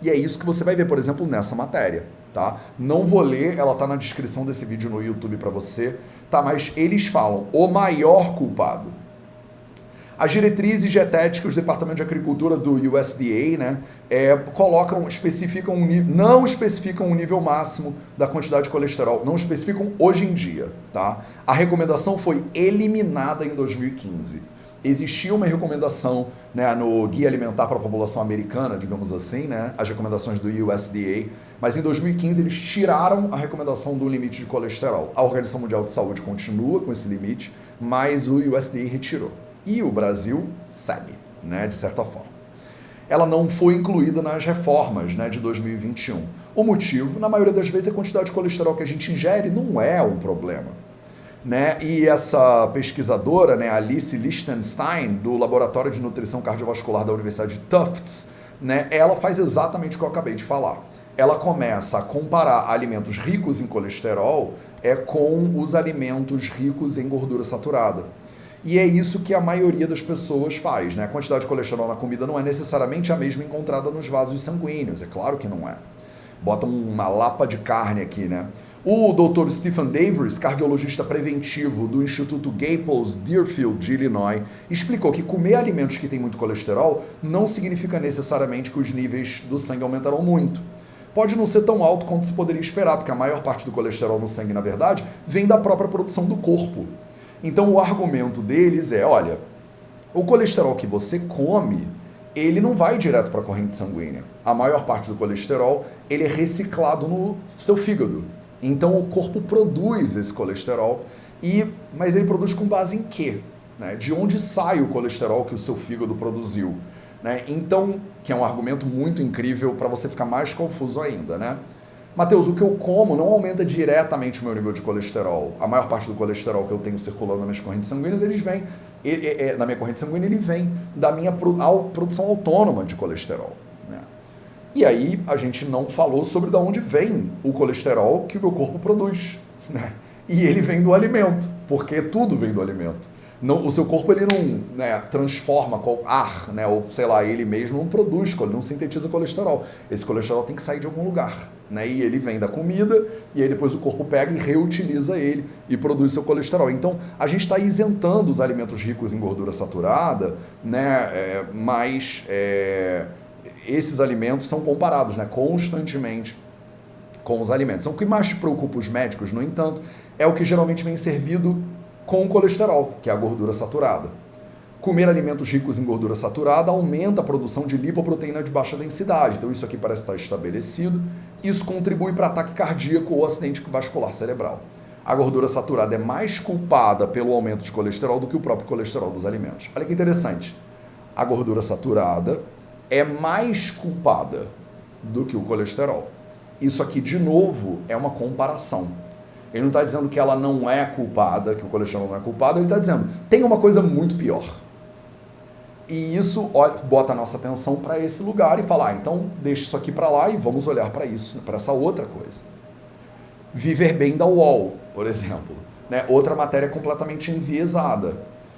E é isso que você vai ver, por exemplo, nessa matéria tá? Não vou ler, ela tá na descrição desse vídeo no YouTube para você, tá? Mas eles falam o maior culpado. As diretrizes dietéticas do Departamento de Agricultura do USDA, né, é, colocam, especificam um não especificam um nível máximo da quantidade de colesterol, não especificam hoje em dia, tá? A recomendação foi eliminada em 2015 existia uma recomendação né, no Guia Alimentar para a População Americana, digamos assim, né, as recomendações do USDA, mas em 2015 eles tiraram a recomendação do limite de colesterol. A Organização Mundial de Saúde continua com esse limite, mas o USDA retirou. E o Brasil segue, né, de certa forma. Ela não foi incluída nas reformas né, de 2021. O motivo, na maioria das vezes, a quantidade de colesterol que a gente ingere não é um problema né? E essa pesquisadora, né, Alice Lichtenstein, do Laboratório de Nutrição Cardiovascular da Universidade de Tufts, né, ela faz exatamente o que eu acabei de falar. Ela começa a comparar alimentos ricos em colesterol é com os alimentos ricos em gordura saturada. E é isso que a maioria das pessoas faz, né? A quantidade de colesterol na comida não é necessariamente a mesma encontrada nos vasos sanguíneos, é claro que não é. Bota uma lapa de carne aqui, né? O Dr. Stephen Davis, cardiologista preventivo do Instituto Gaples Deerfield de Illinois, explicou que comer alimentos que têm muito colesterol não significa necessariamente que os níveis do sangue aumentarão muito. Pode não ser tão alto quanto se poderia esperar, porque a maior parte do colesterol no sangue, na verdade, vem da própria produção do corpo. Então o argumento deles é, olha, o colesterol que você come, ele não vai direto para a corrente sanguínea. A maior parte do colesterol, ele é reciclado no seu fígado. Então o corpo produz esse colesterol, e mas ele produz com base em quê? Né? De onde sai o colesterol que o seu fígado produziu? Né? Então, que é um argumento muito incrível para você ficar mais confuso ainda, né? Mateus, o que eu como não aumenta diretamente o meu nível de colesterol. A maior parte do colesterol que eu tenho circulando nas minhas correntes sanguíneas, eles vêm, na minha corrente sanguínea, ele vem da minha produção autônoma de colesterol. E aí a gente não falou sobre de onde vem o colesterol que o meu corpo produz. Né? E ele vem do alimento, porque tudo vem do alimento. Não, o seu corpo ele não né, transforma ar, né, ou sei lá, ele mesmo não produz, ele não sintetiza colesterol. Esse colesterol tem que sair de algum lugar, né, e ele vem da comida e aí depois o corpo pega e reutiliza ele e produz seu colesterol. Então a gente está isentando os alimentos ricos em gordura saturada, né, é, mas é, esses alimentos são comparados, né, constantemente com os alimentos. Então, o que mais preocupa os médicos, no entanto, é o que geralmente vem servido com colesterol, que é a gordura saturada. Comer alimentos ricos em gordura saturada aumenta a produção de lipoproteína de baixa densidade, então isso aqui parece estar estabelecido. Isso contribui para ataque cardíaco ou acidente vascular cerebral. A gordura saturada é mais culpada pelo aumento de colesterol do que o próprio colesterol dos alimentos. Olha que interessante. A gordura saturada é mais culpada do que o colesterol. Isso aqui, de novo, é uma comparação. Ele não está dizendo que ela não é culpada, que o colesterol não é culpado, ele está dizendo tem uma coisa muito pior. E isso bota a nossa atenção para esse lugar e falar, ah, então deixa isso aqui para lá e vamos olhar para isso, para essa outra coisa. Viver bem da UOL, por exemplo. Né? Outra matéria completamente enviesada.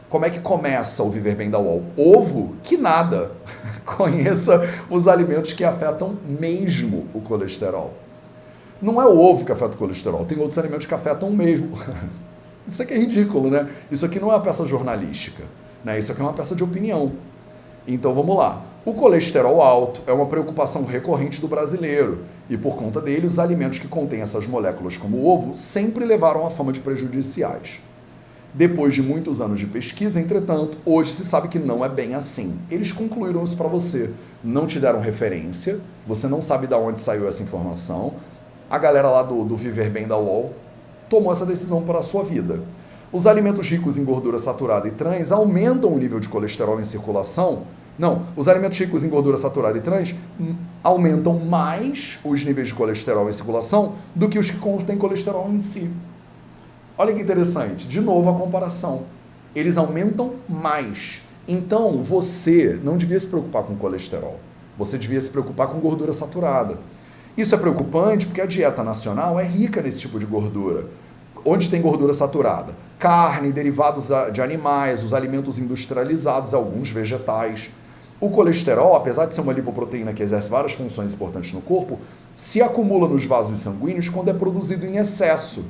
Como é que começa o viver bem da UOL? Ovo? Que nada. Conheça os alimentos que afetam mesmo o colesterol. Não é o ovo que afeta o colesterol, tem outros alimentos que afetam mesmo. Isso aqui é ridículo, né? Isso aqui não é uma peça jornalística, né? Isso aqui é uma peça de opinião. Então vamos lá. O colesterol alto é uma preocupação recorrente do brasileiro e por conta dele, os alimentos que contêm essas moléculas, como o ovo, sempre levaram a fama de prejudiciais. Depois de muitos anos de pesquisa, entretanto, hoje se sabe que não é bem assim. Eles concluíram isso para você, não te deram referência, você não sabe de onde saiu essa informação, a galera lá do, do Viver Bem da UOL tomou essa decisão para a sua vida. Os alimentos ricos em gordura saturada e trans aumentam o nível de colesterol em circulação. Não, os alimentos ricos em gordura saturada e trans aumentam mais os níveis de colesterol em circulação do que os que contêm colesterol em si. Olha que interessante, de novo a comparação. Eles aumentam mais. Então, você não devia se preocupar com colesterol. Você devia se preocupar com gordura saturada. Isso é preocupante porque a dieta nacional é rica nesse tipo de gordura. Onde tem gordura saturada? Carne, derivados de animais, os alimentos industrializados, alguns vegetais. O colesterol, apesar de ser uma lipoproteína que exerce várias funções importantes no corpo, se acumula nos vasos sanguíneos quando é produzido em excesso.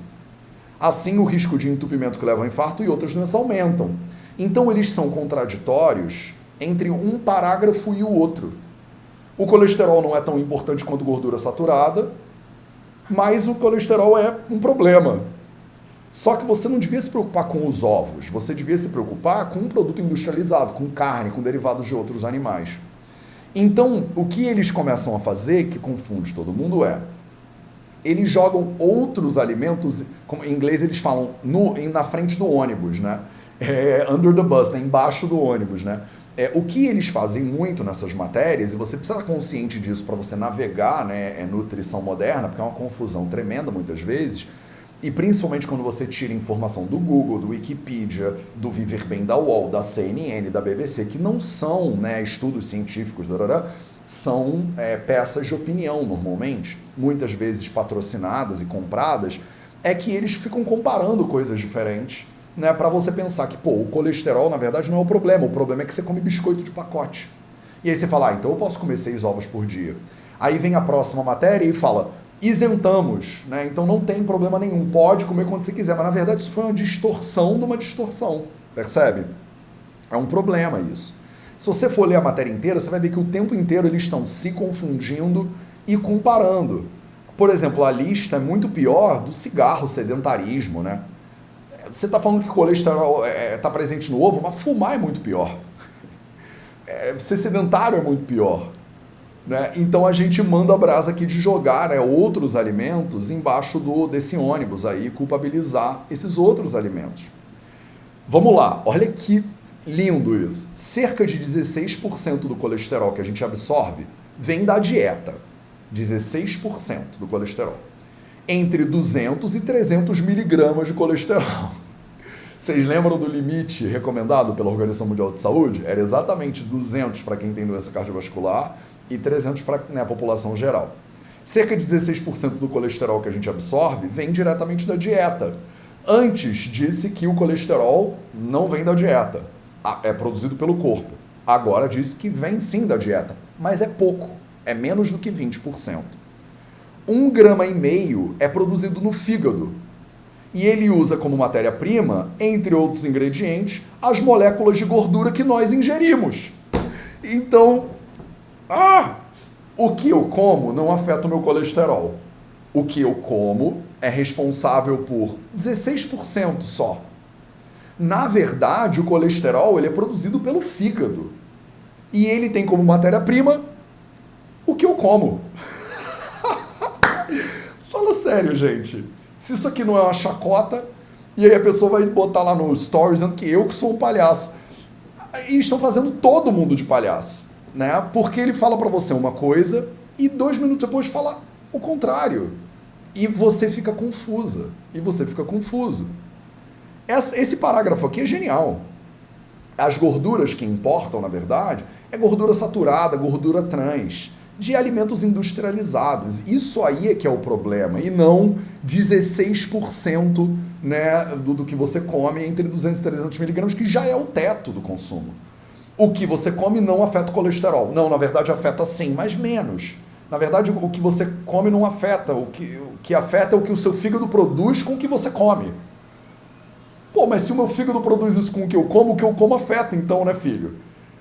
Assim, o risco de entupimento que leva ao infarto e outras doenças aumentam. Então, eles são contraditórios entre um parágrafo e o outro. O colesterol não é tão importante quanto gordura saturada, mas o colesterol é um problema. Só que você não devia se preocupar com os ovos, você devia se preocupar com um produto industrializado, com carne, com derivados de outros animais. Então, o que eles começam a fazer, que confunde todo mundo, é eles jogam outros alimentos, como em inglês eles falam no, na frente do ônibus, né? É, under the bus, né? embaixo do ônibus, né? É, o que eles fazem muito nessas matérias, e você precisa estar consciente disso para você navegar né, é nutrição moderna, porque é uma confusão tremenda muitas vezes, e principalmente quando você tira informação do Google, do Wikipedia, do Viver Bem da UOL, da CNN, da BBC, que não são né, estudos científicos, são é, peças de opinião normalmente, muitas vezes patrocinadas e compradas, é que eles ficam comparando coisas diferentes né, para você pensar que, pô, o colesterol na verdade não é o problema, o problema é que você come biscoito de pacote. E aí você fala, ah, então eu posso comer seis ovos por dia. Aí vem a próxima matéria e fala, isentamos, né? Então não tem problema nenhum, pode comer quando você quiser, mas na verdade isso foi uma distorção de uma distorção, percebe? É um problema isso. Se você for ler a matéria inteira, você vai ver que o tempo inteiro eles estão se confundindo e comparando. Por exemplo, a lista é muito pior do cigarro, sedentarismo, né? Você está falando que colesterol está é, tá presente no ovo, mas fumar é muito pior. É, ser sedentário é muito pior. Né? Então a gente manda a brasa aqui de jogar né, outros alimentos embaixo do, desse ônibus aí, culpabilizar esses outros alimentos. Vamos lá, olha que lindo isso. Cerca de 16% do colesterol que a gente absorve vem da dieta. 16% do colesterol. Entre 200 e 300 miligramas de colesterol. Vocês lembram do limite recomendado pela Organização Mundial de Saúde? Era exatamente 200 para quem tem doença cardiovascular e 300 para né, a população geral. Cerca de 16% do colesterol que a gente absorve vem diretamente da dieta. Antes disse que o colesterol não vem da dieta, é produzido pelo corpo. Agora diz que vem sim da dieta, mas é pouco, é menos do que 20%. Um grama e meio é produzido no fígado. E ele usa como matéria-prima, entre outros ingredientes, as moléculas de gordura que nós ingerimos. Então, ah, o que eu como não afeta o meu colesterol. O que eu como é responsável por 16% só. Na verdade, o colesterol ele é produzido pelo fígado. E ele tem como matéria-prima o que eu como. Sério, gente. Se isso aqui não é uma chacota, e aí a pessoa vai botar lá no stories dizendo que eu que sou um palhaço. E estão fazendo todo mundo de palhaço, né? Porque ele fala para você uma coisa e dois minutos depois fala o contrário. E você fica confusa. E você fica confuso. Esse parágrafo aqui é genial. As gorduras que importam, na verdade, é gordura saturada, gordura trans, de alimentos industrializados. Isso aí é que é o problema, e não 16% né, do, do que você come entre 200 e 300 miligramas, que já é o teto do consumo. O que você come não afeta o colesterol. Não, na verdade afeta sim, mas menos. Na verdade, o que você come não afeta. O que, o que afeta é o que o seu fígado produz com o que você come. Pô, mas se o meu fígado produz isso com o que eu como, o que eu como afeta, então, né, filho?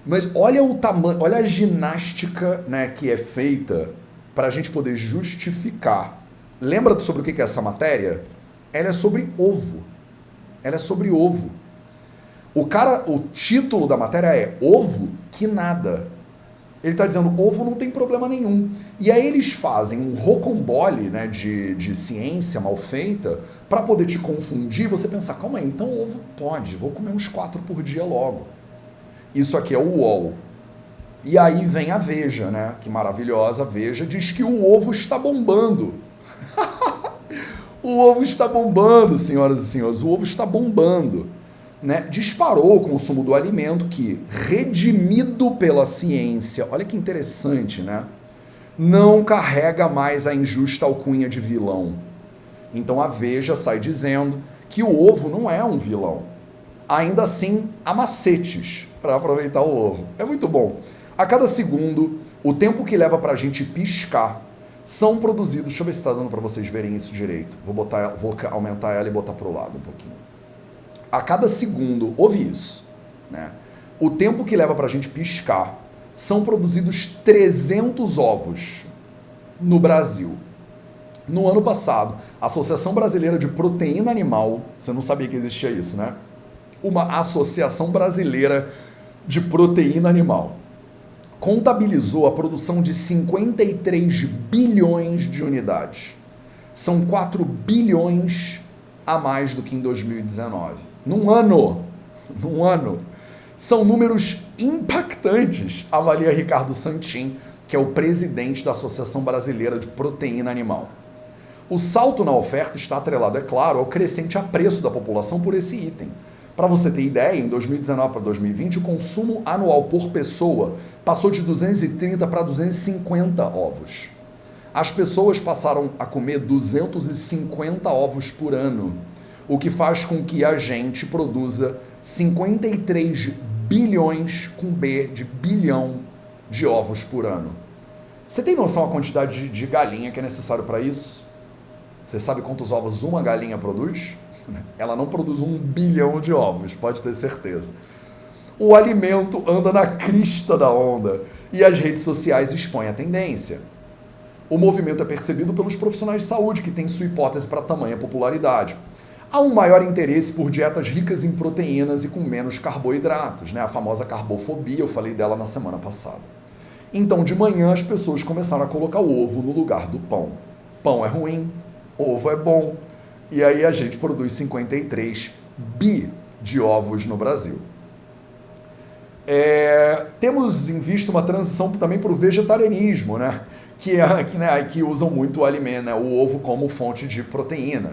Mas olha o tamanho, olha a ginástica né, que é feita para a gente poder justificar. Lembra sobre o que é essa matéria? Ela é sobre ovo. Ela é sobre ovo. O cara, o título da matéria é Ovo que nada. Ele está dizendo, ovo não tem problema nenhum. E aí eles fazem um rocambole né, de, de ciência mal feita para poder te confundir você pensar, calma aí, então ovo pode, vou comer uns quatro por dia logo. Isso aqui é o UOL. E aí vem a Veja, né? Que maravilhosa Veja, diz que o ovo está bombando. o ovo está bombando, senhoras e senhores, o ovo está bombando né, disparou o consumo do alimento que, redimido pela ciência, olha que interessante, né? Não carrega mais a injusta alcunha de vilão. Então a Veja sai dizendo que o ovo não é um vilão. Ainda assim, há macetes para aproveitar o ovo. É muito bom. A cada segundo, o tempo que leva para a gente piscar são produzidos. Deixa eu ver se está dando para vocês verem isso direito. Vou, botar, vou aumentar ela e botar para o lado um pouquinho a cada segundo, ouve isso, né? O tempo que leva para a gente piscar são produzidos 300 ovos no Brasil. No ano passado, a Associação Brasileira de Proteína Animal, você não sabia que existia isso, né? Uma Associação Brasileira de Proteína Animal contabilizou a produção de 53 bilhões de unidades. São 4 bilhões a mais do que em 2019 num ano. Num ano. São números impactantes, avalia Ricardo Santin, que é o presidente da Associação Brasileira de Proteína Animal. O salto na oferta está atrelado, é claro, ao crescente apreço da população por esse item. Para você ter ideia, em 2019 para 2020, o consumo anual por pessoa passou de 230 para 250 ovos. As pessoas passaram a comer 250 ovos por ano o que faz com que a gente produza 53 bilhões com B de bilhão de ovos por ano. Você tem noção da quantidade de, de galinha que é necessário para isso? Você sabe quantos ovos uma galinha produz? Ela não produz um bilhão de ovos, pode ter certeza. O alimento anda na crista da onda e as redes sociais expõem a tendência. O movimento é percebido pelos profissionais de saúde que têm sua hipótese para tamanha popularidade há um maior interesse por dietas ricas em proteínas e com menos carboidratos, né? A famosa carbofobia, eu falei dela na semana passada. Então, de manhã, as pessoas começaram a colocar o ovo no lugar do pão. Pão é ruim, ovo é bom. E aí a gente produz 53 bi de ovos no Brasil. É, temos em vista uma transição também para o vegetarianismo, né? Que, é, que, né, que usam muito o alimento, né? o ovo como fonte de proteína.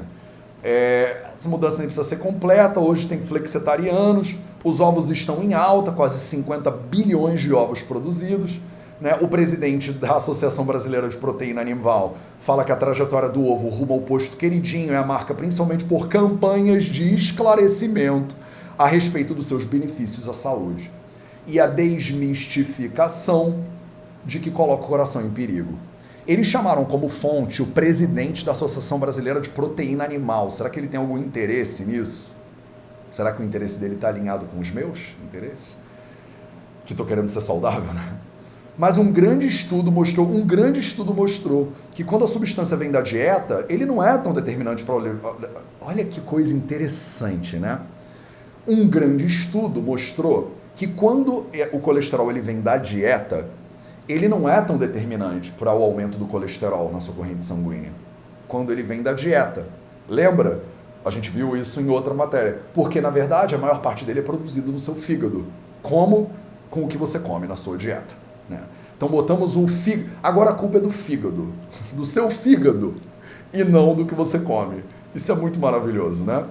É, essa mudança precisa ser completa. Hoje tem flexetarianos, os ovos estão em alta, quase 50 bilhões de ovos produzidos. Né? O presidente da Associação Brasileira de Proteína Animal fala que a trajetória do ovo rumo ao posto queridinho é a marca principalmente por campanhas de esclarecimento a respeito dos seus benefícios à saúde e a desmistificação de que coloca o coração em perigo. Eles chamaram como fonte o presidente da Associação Brasileira de Proteína Animal. Será que ele tem algum interesse nisso? Será que o interesse dele está alinhado com os meus interesses? Que estou querendo ser saudável, né? Mas um grande estudo mostrou, um grande estudo mostrou que quando a substância vem da dieta, ele não é tão determinante para o Olha que coisa interessante, né? Um grande estudo mostrou que quando é, o colesterol ele vem da dieta, ele não é tão determinante para o aumento do colesterol na sua corrente sanguínea. Quando ele vem da dieta. Lembra? A gente viu isso em outra matéria. Porque, na verdade, a maior parte dele é produzido no seu fígado. Como? Com o que você come na sua dieta. Né? Então botamos um fígado. Agora a culpa é do fígado. Do seu fígado. E não do que você come. Isso é muito maravilhoso, né?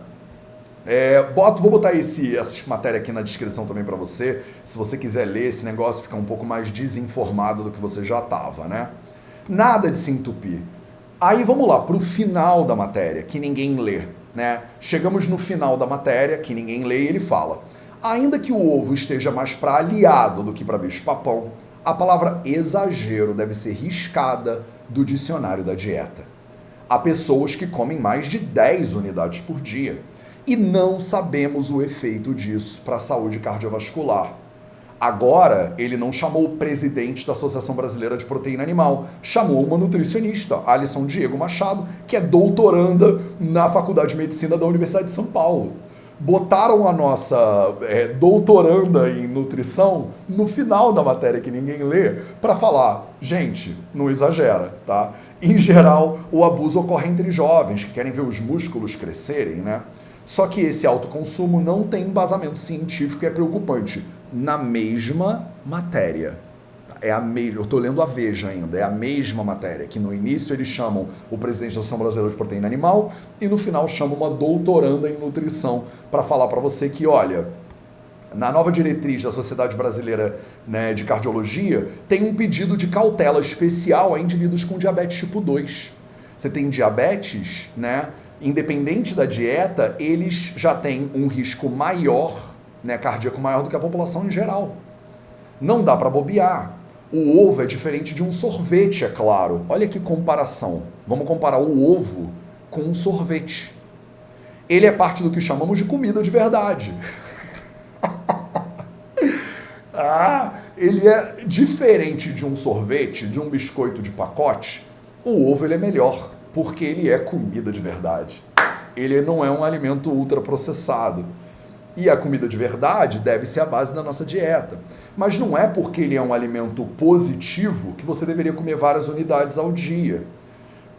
É, boto, vou botar esse, essa matéria aqui na descrição também para você, se você quiser ler esse negócio, ficar um pouco mais desinformado do que você já estava, né? Nada de se entupir. Aí vamos lá, para o final da matéria, que ninguém lê, né? Chegamos no final da matéria, que ninguém lê, e ele fala: ainda que o ovo esteja mais para aliado do que para bicho-papão, a palavra exagero deve ser riscada do dicionário da dieta. Há pessoas que comem mais de 10 unidades por dia e não sabemos o efeito disso para a saúde cardiovascular. Agora, ele não chamou o presidente da Associação Brasileira de Proteína Animal, chamou uma nutricionista, Alisson Diego Machado, que é doutoranda na Faculdade de Medicina da Universidade de São Paulo. Botaram a nossa é, doutoranda em nutrição no final da matéria que ninguém lê para falar, gente, não exagera, tá? Em geral, o abuso ocorre entre jovens que querem ver os músculos crescerem, né? Só que esse autoconsumo não tem embasamento científico e é preocupante. Na mesma matéria. É a me... Eu estou lendo a Veja ainda, é a mesma matéria, que no início eles chamam o presidente da Associação Brasileira de Proteína Animal e no final chamam uma doutoranda em nutrição para falar para você que, olha, na nova diretriz da Sociedade Brasileira né, de Cardiologia, tem um pedido de cautela especial a indivíduos com diabetes tipo 2. Você tem diabetes, né? independente da dieta, eles já têm um risco maior, né, cardíaco maior do que a população em geral. Não dá para bobear. O ovo é diferente de um sorvete, é claro. Olha que comparação. Vamos comparar o ovo com um sorvete. Ele é parte do que chamamos de comida de verdade. ah, ele é diferente de um sorvete, de um biscoito de pacote. O ovo ele é melhor porque ele é comida de verdade. Ele não é um alimento ultraprocessado. E a comida de verdade deve ser a base da nossa dieta. Mas não é porque ele é um alimento positivo que você deveria comer várias unidades ao dia.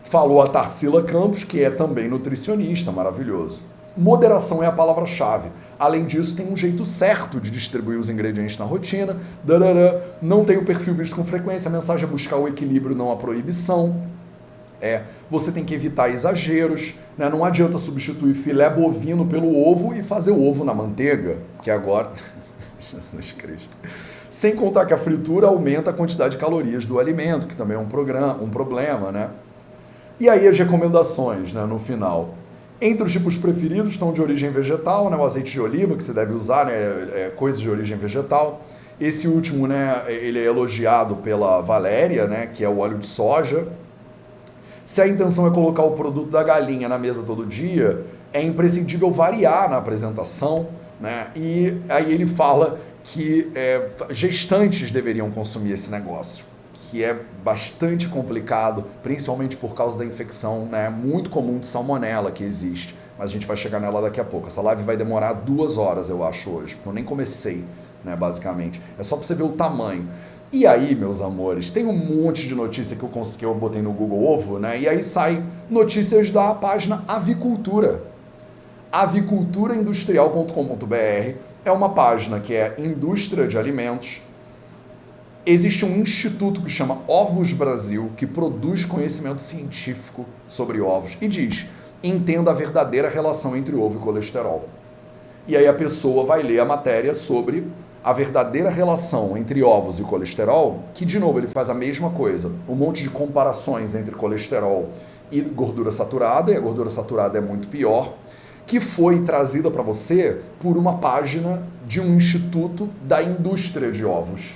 Falou a Tarsila Campos, que é também nutricionista, maravilhoso. Moderação é a palavra-chave. Além disso, tem um jeito certo de distribuir os ingredientes na rotina. Darará, não tem o perfil visto com frequência. A mensagem é buscar o equilíbrio, não a proibição. É, você tem que evitar exageros, né? não adianta substituir filé bovino pelo ovo e fazer o ovo na manteiga, que agora. Jesus Cristo. Sem contar que a fritura aumenta a quantidade de calorias do alimento, que também é um, programa, um problema, né? E aí as recomendações, né, no final. Entre os tipos preferidos estão de origem vegetal, né, o azeite de oliva, que você deve usar, né, é, coisas de origem vegetal. Esse último, né, ele é elogiado pela Valéria, né, que é o óleo de soja, se a intenção é colocar o produto da galinha na mesa todo dia, é imprescindível variar na apresentação, né? E aí ele fala que é, gestantes deveriam consumir esse negócio, que é bastante complicado, principalmente por causa da infecção né, muito comum de salmonela que existe. Mas a gente vai chegar nela daqui a pouco. Essa live vai demorar duas horas, eu acho, hoje, eu nem comecei, né, basicamente. É só para você ver o tamanho. E aí, meus amores, tem um monte de notícia que eu, consegui, eu botei no Google Ovo, né? E aí sai notícias da página Avicultura. Aviculturaindustrial.com.br é uma página que é indústria de alimentos. Existe um instituto que chama Ovos Brasil, que produz conhecimento científico sobre ovos e diz: entenda a verdadeira relação entre ovo e colesterol. E aí a pessoa vai ler a matéria sobre a verdadeira relação entre ovos e colesterol, que de novo ele faz a mesma coisa, um monte de comparações entre colesterol e gordura saturada, e a gordura saturada é muito pior, que foi trazida para você por uma página de um instituto da indústria de ovos.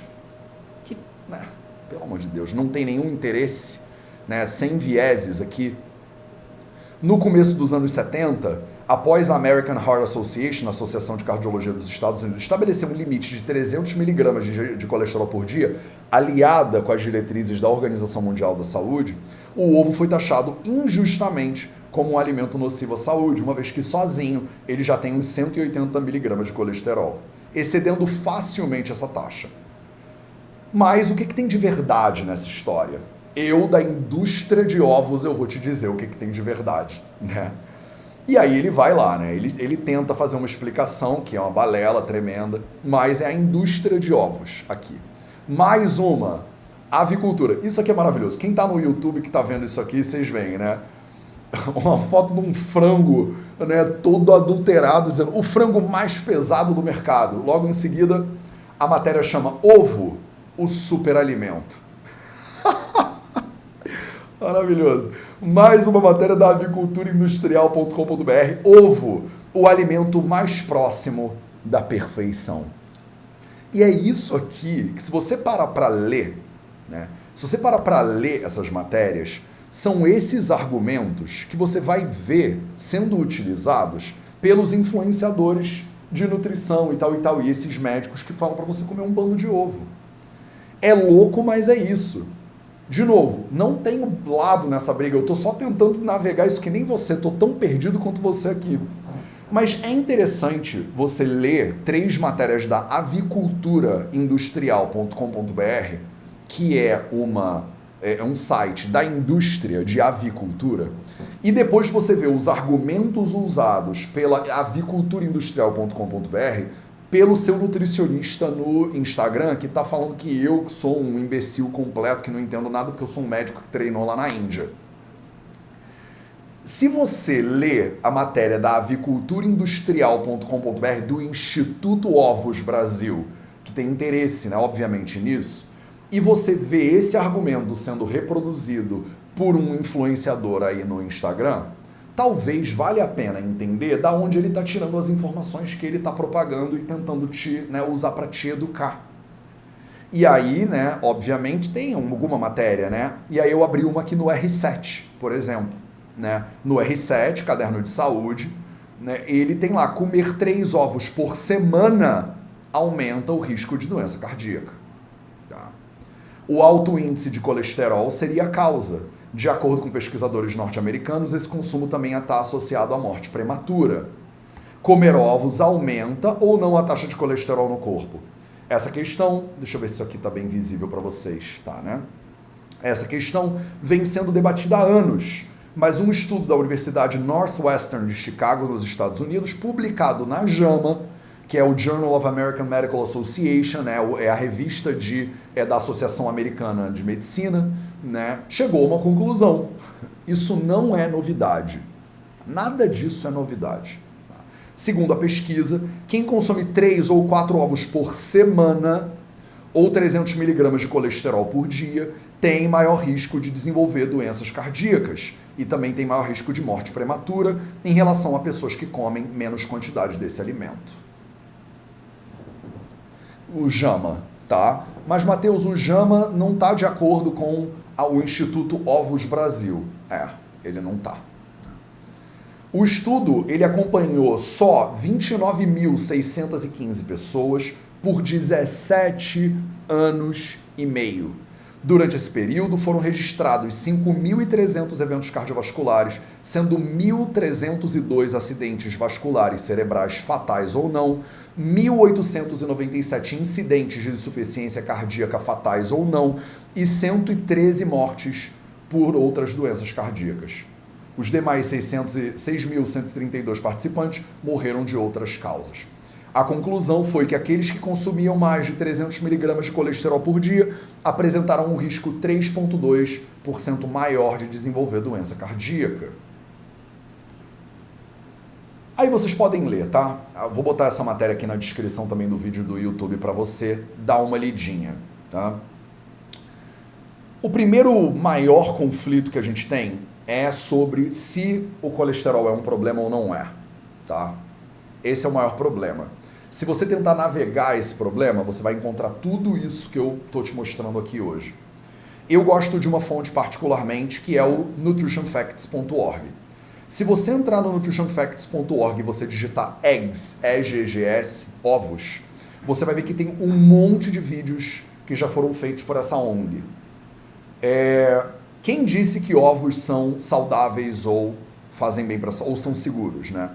Que, né, pelo amor de Deus, não tem nenhum interesse, né, sem vieses aqui. No começo dos anos 70, após a American Heart Association, a Associação de Cardiologia dos Estados Unidos, estabelecer um limite de 300 miligramas de, de colesterol por dia, aliada com as diretrizes da Organização Mundial da Saúde, o ovo foi taxado injustamente como um alimento nocivo à saúde, uma vez que sozinho ele já tem uns 180 miligramas de colesterol, excedendo facilmente essa taxa. Mas o que, que tem de verdade nessa história? Eu, da indústria de ovos, eu vou te dizer o que, que tem de verdade, né? E aí ele vai lá, né? Ele, ele tenta fazer uma explicação, que é uma balela tremenda, mas é a indústria de ovos aqui. Mais uma, avicultura. Isso aqui é maravilhoso. Quem tá no YouTube que tá vendo isso aqui, vocês veem, né? Uma foto de um frango, né, todo adulterado, dizendo o frango mais pesado do mercado. Logo em seguida, a matéria chama ovo, o superalimento. Maravilhoso. Mais uma matéria da aviculturaindustrial.com.br. Ovo, o alimento mais próximo da perfeição. E é isso aqui que, se você parar para ler, né? se você parar para ler essas matérias, são esses argumentos que você vai ver sendo utilizados pelos influenciadores de nutrição e tal e tal, e esses médicos que falam para você comer um bando de ovo. É louco, mas é isso. De novo, não tenho lado nessa briga, eu estou só tentando navegar isso que nem você, estou tão perdido quanto você aqui. Mas é interessante você ler três matérias da aviculturaindustrial.com.br, que é uma é um site da indústria de avicultura, e depois você vê os argumentos usados pela aviculturaindustrial.com.br pelo seu nutricionista no Instagram, que está falando que eu sou um imbecil completo, que não entendo nada porque eu sou um médico que treinou lá na Índia. Se você ler a matéria da aviculturaindustrial.com.br do Instituto Ovos Brasil, que tem interesse, né, obviamente, nisso, e você vê esse argumento sendo reproduzido por um influenciador aí no Instagram, talvez valha a pena entender da onde ele está tirando as informações que ele está propagando e tentando te né, usar para te educar. E aí, né, obviamente, tem alguma matéria, né? E aí eu abri uma aqui no R7, por exemplo. Né? No R7, caderno de saúde, né, ele tem lá, comer três ovos por semana aumenta o risco de doença cardíaca. Tá? O alto índice de colesterol seria a causa. De acordo com pesquisadores norte-americanos, esse consumo também está associado à morte prematura. Comer ovos aumenta ou não a taxa de colesterol no corpo? Essa questão, deixa eu ver se isso aqui está bem visível para vocês, tá, né? Essa questão vem sendo debatida há anos, mas um estudo da Universidade Northwestern de Chicago, nos Estados Unidos, publicado na JAMA, que é o Journal of American Medical Association, né, é a revista de, é da Associação Americana de Medicina, né, chegou a uma conclusão. Isso não é novidade. Nada disso é novidade. Segundo a pesquisa, quem consome 3 ou 4 ovos por semana ou 300 miligramas de colesterol por dia tem maior risco de desenvolver doenças cardíacas e também tem maior risco de morte prematura em relação a pessoas que comem menos quantidade desse alimento o JAMA, tá? Mas, Matheus, o JAMA não está de acordo com o Instituto Ovos Brasil. É, ele não está. O estudo ele acompanhou só 29.615 pessoas por 17 anos e meio. Durante esse período foram registrados 5.300 eventos cardiovasculares, sendo 1.302 acidentes vasculares cerebrais fatais ou não, 1.897 incidentes de insuficiência cardíaca fatais ou não e 113 mortes por outras doenças cardíacas. Os demais 6.132 participantes morreram de outras causas. A conclusão foi que aqueles que consumiam mais de 300 mg de colesterol por dia apresentaram um risco 3,2% maior de desenvolver doença cardíaca. Aí vocês podem ler, tá? Eu vou botar essa matéria aqui na descrição também do vídeo do YouTube para você dar uma lidinha, tá? O primeiro maior conflito que a gente tem é sobre se o colesterol é um problema ou não é, tá? Esse é o maior problema. Se você tentar navegar esse problema, você vai encontrar tudo isso que eu tô te mostrando aqui hoje. Eu gosto de uma fonte particularmente que é o nutritionfacts.org. Se você entrar no nutritionfacts.org e você digitar eggs, E-G-G-S, ovos, você vai ver que tem um monte de vídeos que já foram feitos por essa ONG. É, quem disse que ovos são saudáveis ou fazem bem para ou são seguros, né?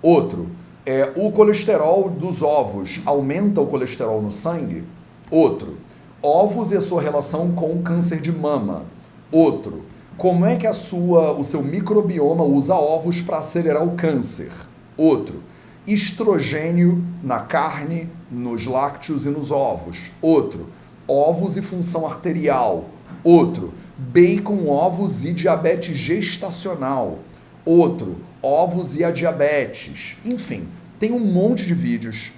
Outro, é, o colesterol dos ovos aumenta o colesterol no sangue? Outro, ovos e a sua relação com câncer de mama? Outro, como é que a sua, o seu microbioma usa ovos para acelerar o câncer? Outro. Estrogênio na carne, nos lácteos e nos ovos. Outro. Ovos e função arterial. Outro. Bacon, ovos e diabetes gestacional. Outro. Ovos e a diabetes. Enfim, tem um monte de vídeos.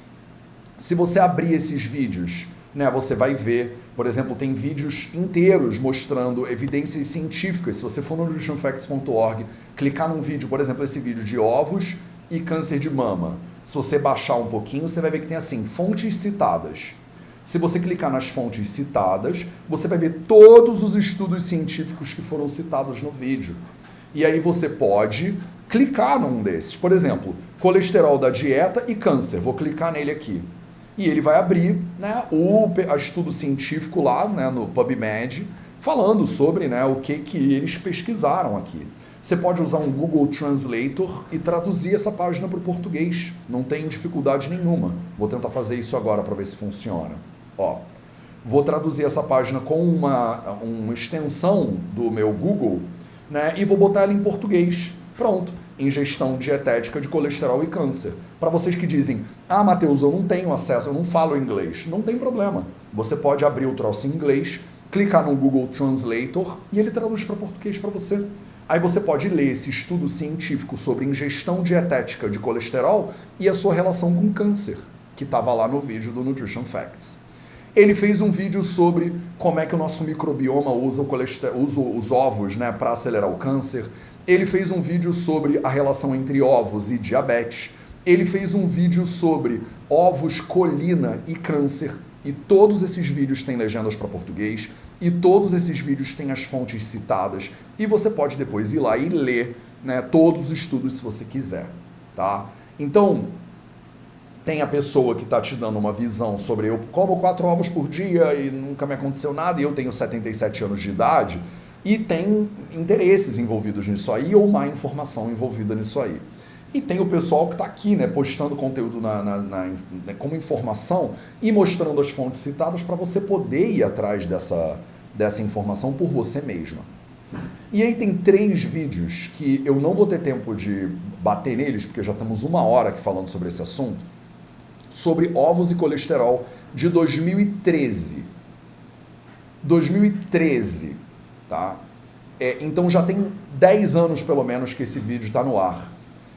Se você abrir esses vídeos, né, você vai ver por exemplo, tem vídeos inteiros mostrando evidências científicas. Se você for no nutritionfacts.org, clicar num vídeo, por exemplo, esse vídeo de ovos e câncer de mama. Se você baixar um pouquinho, você vai ver que tem assim, fontes citadas. Se você clicar nas fontes citadas, você vai ver todos os estudos científicos que foram citados no vídeo. E aí você pode clicar num desses. Por exemplo, colesterol da dieta e câncer. Vou clicar nele aqui e ele vai abrir né, o estudo científico lá né, no PubMed, falando sobre né, o que, que eles pesquisaram aqui. Você pode usar um Google Translator e traduzir essa página para o português. Não tem dificuldade nenhuma. Vou tentar fazer isso agora para ver se funciona. Ó, vou traduzir essa página com uma, uma extensão do meu Google né, e vou botar ela em português. Pronto ingestão dietética de colesterol e câncer. Para vocês que dizem, ah, Matheus, eu não tenho acesso, eu não falo inglês. Não tem problema. Você pode abrir o troço em inglês, clicar no Google Translator e ele traduz para português para você. Aí você pode ler esse estudo científico sobre ingestão dietética de colesterol e a sua relação com câncer, que estava lá no vídeo do Nutrition Facts. Ele fez um vídeo sobre como é que o nosso microbioma usa, o usa os ovos né, para acelerar o câncer. Ele fez um vídeo sobre a relação entre ovos e diabetes. Ele fez um vídeo sobre ovos, colina e câncer. E todos esses vídeos têm legendas para português. E todos esses vídeos têm as fontes citadas. E você pode depois ir lá e ler né, todos os estudos se você quiser. Tá? Então, tem a pessoa que está te dando uma visão sobre eu como quatro ovos por dia e nunca me aconteceu nada e eu tenho 77 anos de idade e tem interesses envolvidos nisso aí ou má informação envolvida nisso aí. E tem o pessoal que está aqui, né, postando conteúdo na, na, na, né, como informação e mostrando as fontes citadas para você poder ir atrás dessa, dessa informação por você mesma. E aí tem três vídeos que eu não vou ter tempo de bater neles, porque já estamos uma hora aqui falando sobre esse assunto, sobre ovos e colesterol de 2013. 2013 tá? É, então já tem 10 anos pelo menos que esse vídeo está no ar.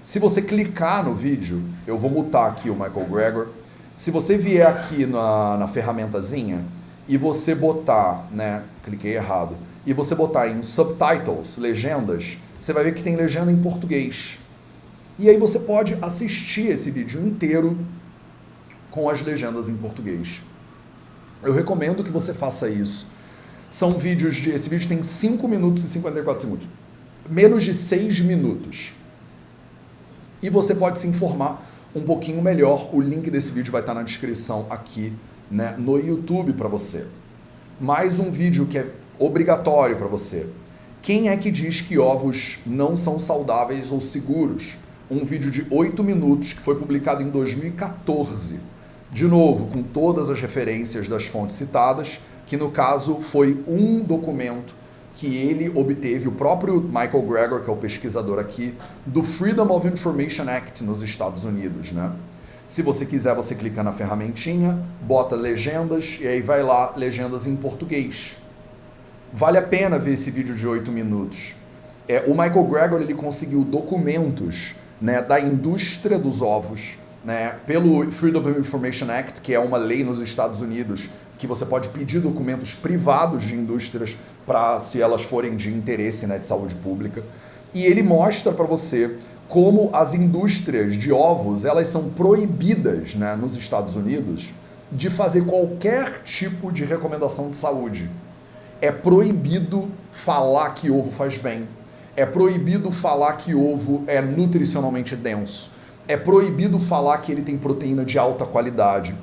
Se você clicar no vídeo, eu vou mutar aqui o Michael Gregor. Se você vier aqui na, na ferramentazinha e você botar, né? Cliquei errado. E você botar em subtitles, legendas, você vai ver que tem legenda em português. E aí você pode assistir esse vídeo inteiro com as legendas em português. Eu recomendo que você faça isso são vídeos de. Esse vídeo tem 5 minutos e 54 segundos. Menos de 6 minutos. E você pode se informar um pouquinho melhor. O link desse vídeo vai estar na descrição aqui né, no YouTube para você. Mais um vídeo que é obrigatório para você. Quem é que diz que ovos não são saudáveis ou seguros? Um vídeo de 8 minutos que foi publicado em 2014. De novo, com todas as referências das fontes citadas que no caso foi um documento que ele obteve, o próprio Michael Gregor, que é o pesquisador aqui, do Freedom of Information Act nos Estados Unidos, né? Se você quiser, você clica na ferramentinha, bota legendas e aí vai lá, legendas em português. Vale a pena ver esse vídeo de 8 minutos. É, o Michael Gregor ele conseguiu documentos né, da indústria dos ovos, né, pelo Freedom of Information Act, que é uma lei nos Estados Unidos que você pode pedir documentos privados de indústrias para se elas forem de interesse né, de saúde pública. E ele mostra para você como as indústrias de ovos elas são proibidas né, nos Estados Unidos de fazer qualquer tipo de recomendação de saúde. É proibido falar que ovo faz bem. É proibido falar que ovo é nutricionalmente denso. É proibido falar que ele tem proteína de alta qualidade.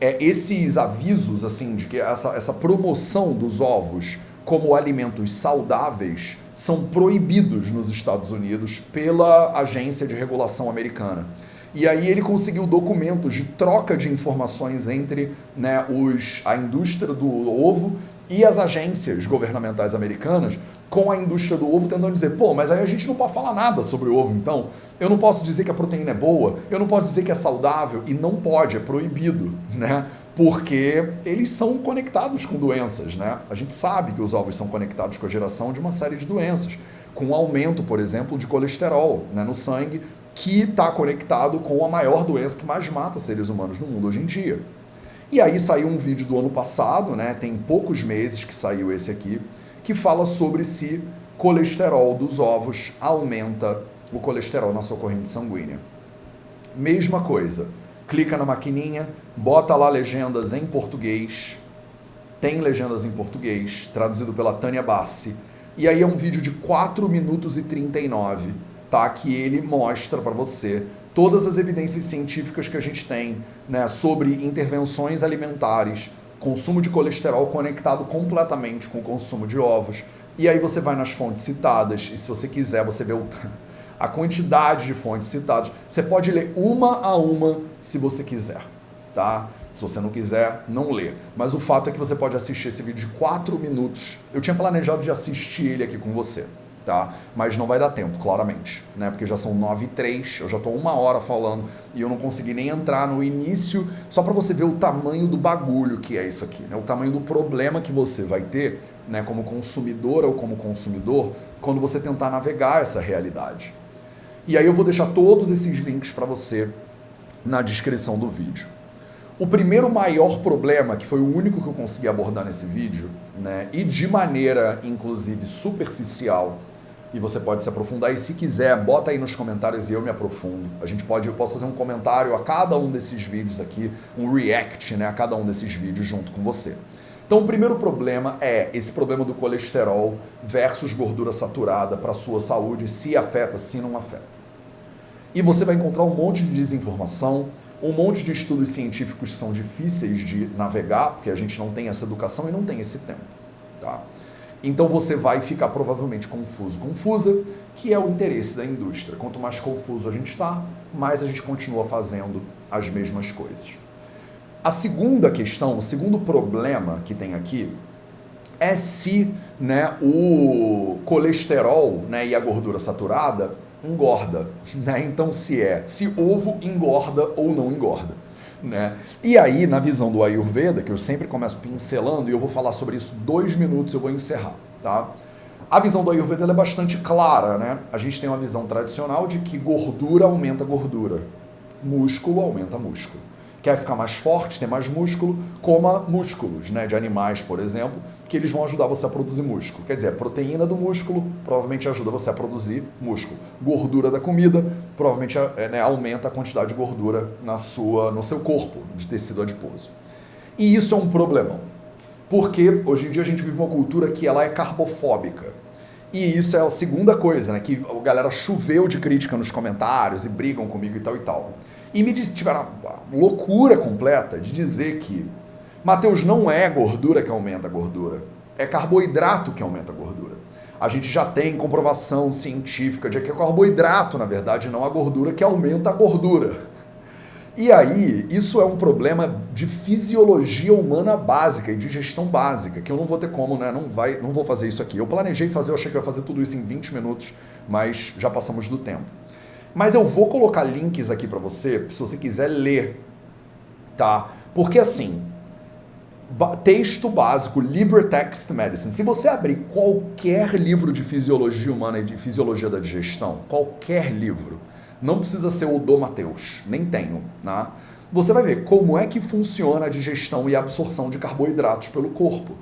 É, esses avisos, assim, de que essa, essa promoção dos ovos como alimentos saudáveis são proibidos nos Estados Unidos pela Agência de Regulação Americana. E aí ele conseguiu documentos de troca de informações entre né, os, a indústria do ovo e as agências governamentais americanas com a indústria do ovo tentando dizer, pô, mas aí a gente não pode falar nada sobre o ovo, então. Eu não posso dizer que a proteína é boa, eu não posso dizer que é saudável, e não pode, é proibido, né? Porque eles são conectados com doenças, né? A gente sabe que os ovos são conectados com a geração de uma série de doenças, com um aumento, por exemplo, de colesterol né, no sangue, que está conectado com a maior doença que mais mata seres humanos no mundo hoje em dia. E aí saiu um vídeo do ano passado, né? Tem poucos meses que saiu esse aqui, que fala sobre se colesterol dos ovos aumenta o colesterol na sua corrente sanguínea. Mesma coisa. Clica na maquininha, bota lá legendas em português. Tem legendas em português, traduzido pela Tânia Bassi. E aí é um vídeo de 4 minutos e 39, tá? Que ele mostra para você todas as evidências científicas que a gente tem né, sobre intervenções alimentares, consumo de colesterol conectado completamente com o consumo de ovos. E aí você vai nas fontes citadas, e se você quiser, você vê o, a quantidade de fontes citadas. Você pode ler uma a uma se você quiser, tá? Se você não quiser, não lê. Mas o fato é que você pode assistir esse vídeo de 4 minutos. Eu tinha planejado de assistir ele aqui com você tá? Mas não vai dar tempo, claramente, né? Porque já são nove e três, eu já estou uma hora falando e eu não consegui nem entrar no início, só para você ver o tamanho do bagulho que é isso aqui, né? O tamanho do problema que você vai ter, né? Como consumidora ou como consumidor, quando você tentar navegar essa realidade. E aí eu vou deixar todos esses links para você na descrição do vídeo. O primeiro maior problema, que foi o único que eu consegui abordar nesse vídeo, né, e de maneira inclusive superficial, e você pode se aprofundar. E se quiser, bota aí nos comentários e eu me aprofundo. A gente pode, eu posso fazer um comentário a cada um desses vídeos aqui, um react, né, a cada um desses vídeos junto com você. Então, o primeiro problema é esse problema do colesterol versus gordura saturada para sua saúde, se afeta, se não afeta. E você vai encontrar um monte de desinformação, um monte de estudos científicos que são difíceis de navegar, porque a gente não tem essa educação e não tem esse tempo, tá? Então você vai ficar provavelmente confuso, confusa, que é o interesse da indústria. Quanto mais confuso a gente está, mais a gente continua fazendo as mesmas coisas. A segunda questão, o segundo problema que tem aqui é se né, o colesterol né, e a gordura saturada engorda. Né? Então se é se ovo engorda ou não engorda. Né? E aí, na visão do Ayurveda, que eu sempre começo pincelando, e eu vou falar sobre isso dois minutos, eu vou encerrar, tá? A visão do Ayurveda é bastante clara, né? A gente tem uma visão tradicional de que gordura aumenta gordura, músculo aumenta músculo quer ficar mais forte, ter mais músculo, coma músculos, né, de animais, por exemplo, que eles vão ajudar você a produzir músculo. Quer dizer, a proteína do músculo provavelmente ajuda você a produzir músculo. Gordura da comida provavelmente é, né, aumenta a quantidade de gordura na sua, no seu corpo, de tecido adiposo. E isso é um problemão. Porque hoje em dia a gente vive uma cultura que ela é carbofóbica. E isso é a segunda coisa, né? Que a galera choveu de crítica nos comentários e brigam comigo e tal e tal. E me tiveram a loucura completa de dizer que Mateus não é gordura que aumenta a gordura, é carboidrato que aumenta a gordura. A gente já tem comprovação científica de que é carboidrato, na verdade, não a gordura que aumenta a gordura. E aí, isso é um problema de fisiologia humana básica e digestão básica, que eu não vou ter como, né? Não, vai, não vou fazer isso aqui. Eu planejei fazer, eu achei que ia fazer tudo isso em 20 minutos, mas já passamos do tempo. Mas eu vou colocar links aqui para você, se você quiser ler, tá? Porque assim, texto básico, LibreText Medicine. Se você abrir qualquer livro de fisiologia humana e de fisiologia da digestão, qualquer livro, Não precisa ser o do Mateus, nem tenho, né? Você vai ver como é que funciona a digestão e a absorção de carboidratos pelo corpo.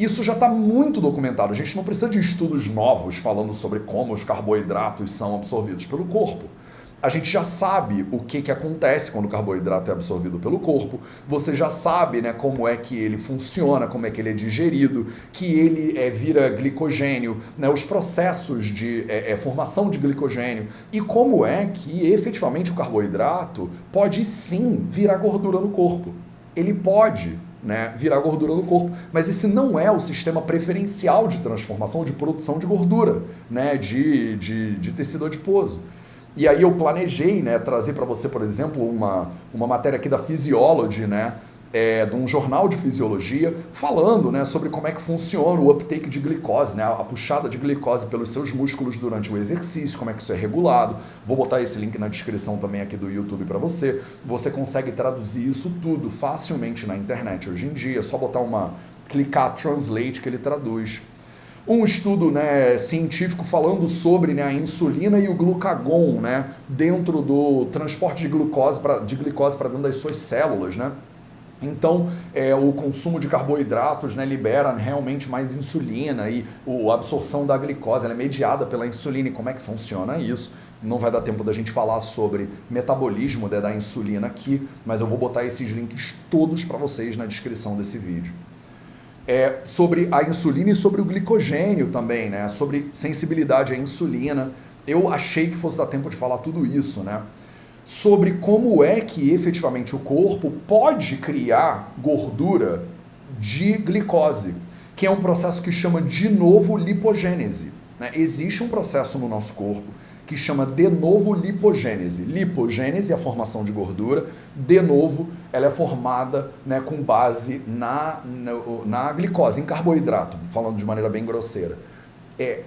Isso já está muito documentado. A gente não precisa de estudos novos falando sobre como os carboidratos são absorvidos pelo corpo a gente já sabe o que, que acontece quando o carboidrato é absorvido pelo corpo, você já sabe né, como é que ele funciona, como é que ele é digerido, que ele é, vira glicogênio, né, os processos de é, é, formação de glicogênio e como é que efetivamente o carboidrato pode sim virar gordura no corpo. Ele pode né, virar gordura no corpo. Mas esse não é o sistema preferencial de transformação, de produção de gordura, né, de, de, de tecido adiposo. E aí eu planejei, né, trazer para você, por exemplo, uma, uma matéria aqui da Physiology, né, é, de um jornal de fisiologia, falando né, sobre como é que funciona o uptake de glicose, né, a puxada de glicose pelos seus músculos durante o exercício, como é que isso é regulado. Vou botar esse link na descrição também aqui do YouTube para você. Você consegue traduzir isso tudo facilmente na internet hoje em dia, é só botar uma clicar translate que ele traduz um estudo né, científico falando sobre né, a insulina e o glucagon né, dentro do transporte de glucose para dentro das suas células. Né? Então, é, o consumo de carboidratos né, libera realmente mais insulina e a absorção da glicose é mediada pela insulina. E como é que funciona isso? Não vai dar tempo da gente falar sobre metabolismo né, da insulina aqui, mas eu vou botar esses links todos para vocês na descrição desse vídeo é, sobre a insulina e sobre o glicogênio também, né? Sobre sensibilidade à insulina. Eu achei que fosse dar tempo de falar tudo isso, né? Sobre como é que efetivamente o corpo pode criar gordura de glicose, que é um processo que chama de novo lipogênese. Né? Existe um processo no nosso corpo que chama de novo lipogênese. Lipogênese é a formação de gordura, de novo ela é formada né, com base na, na, na glicose, em carboidrato, falando de maneira bem grosseira. É,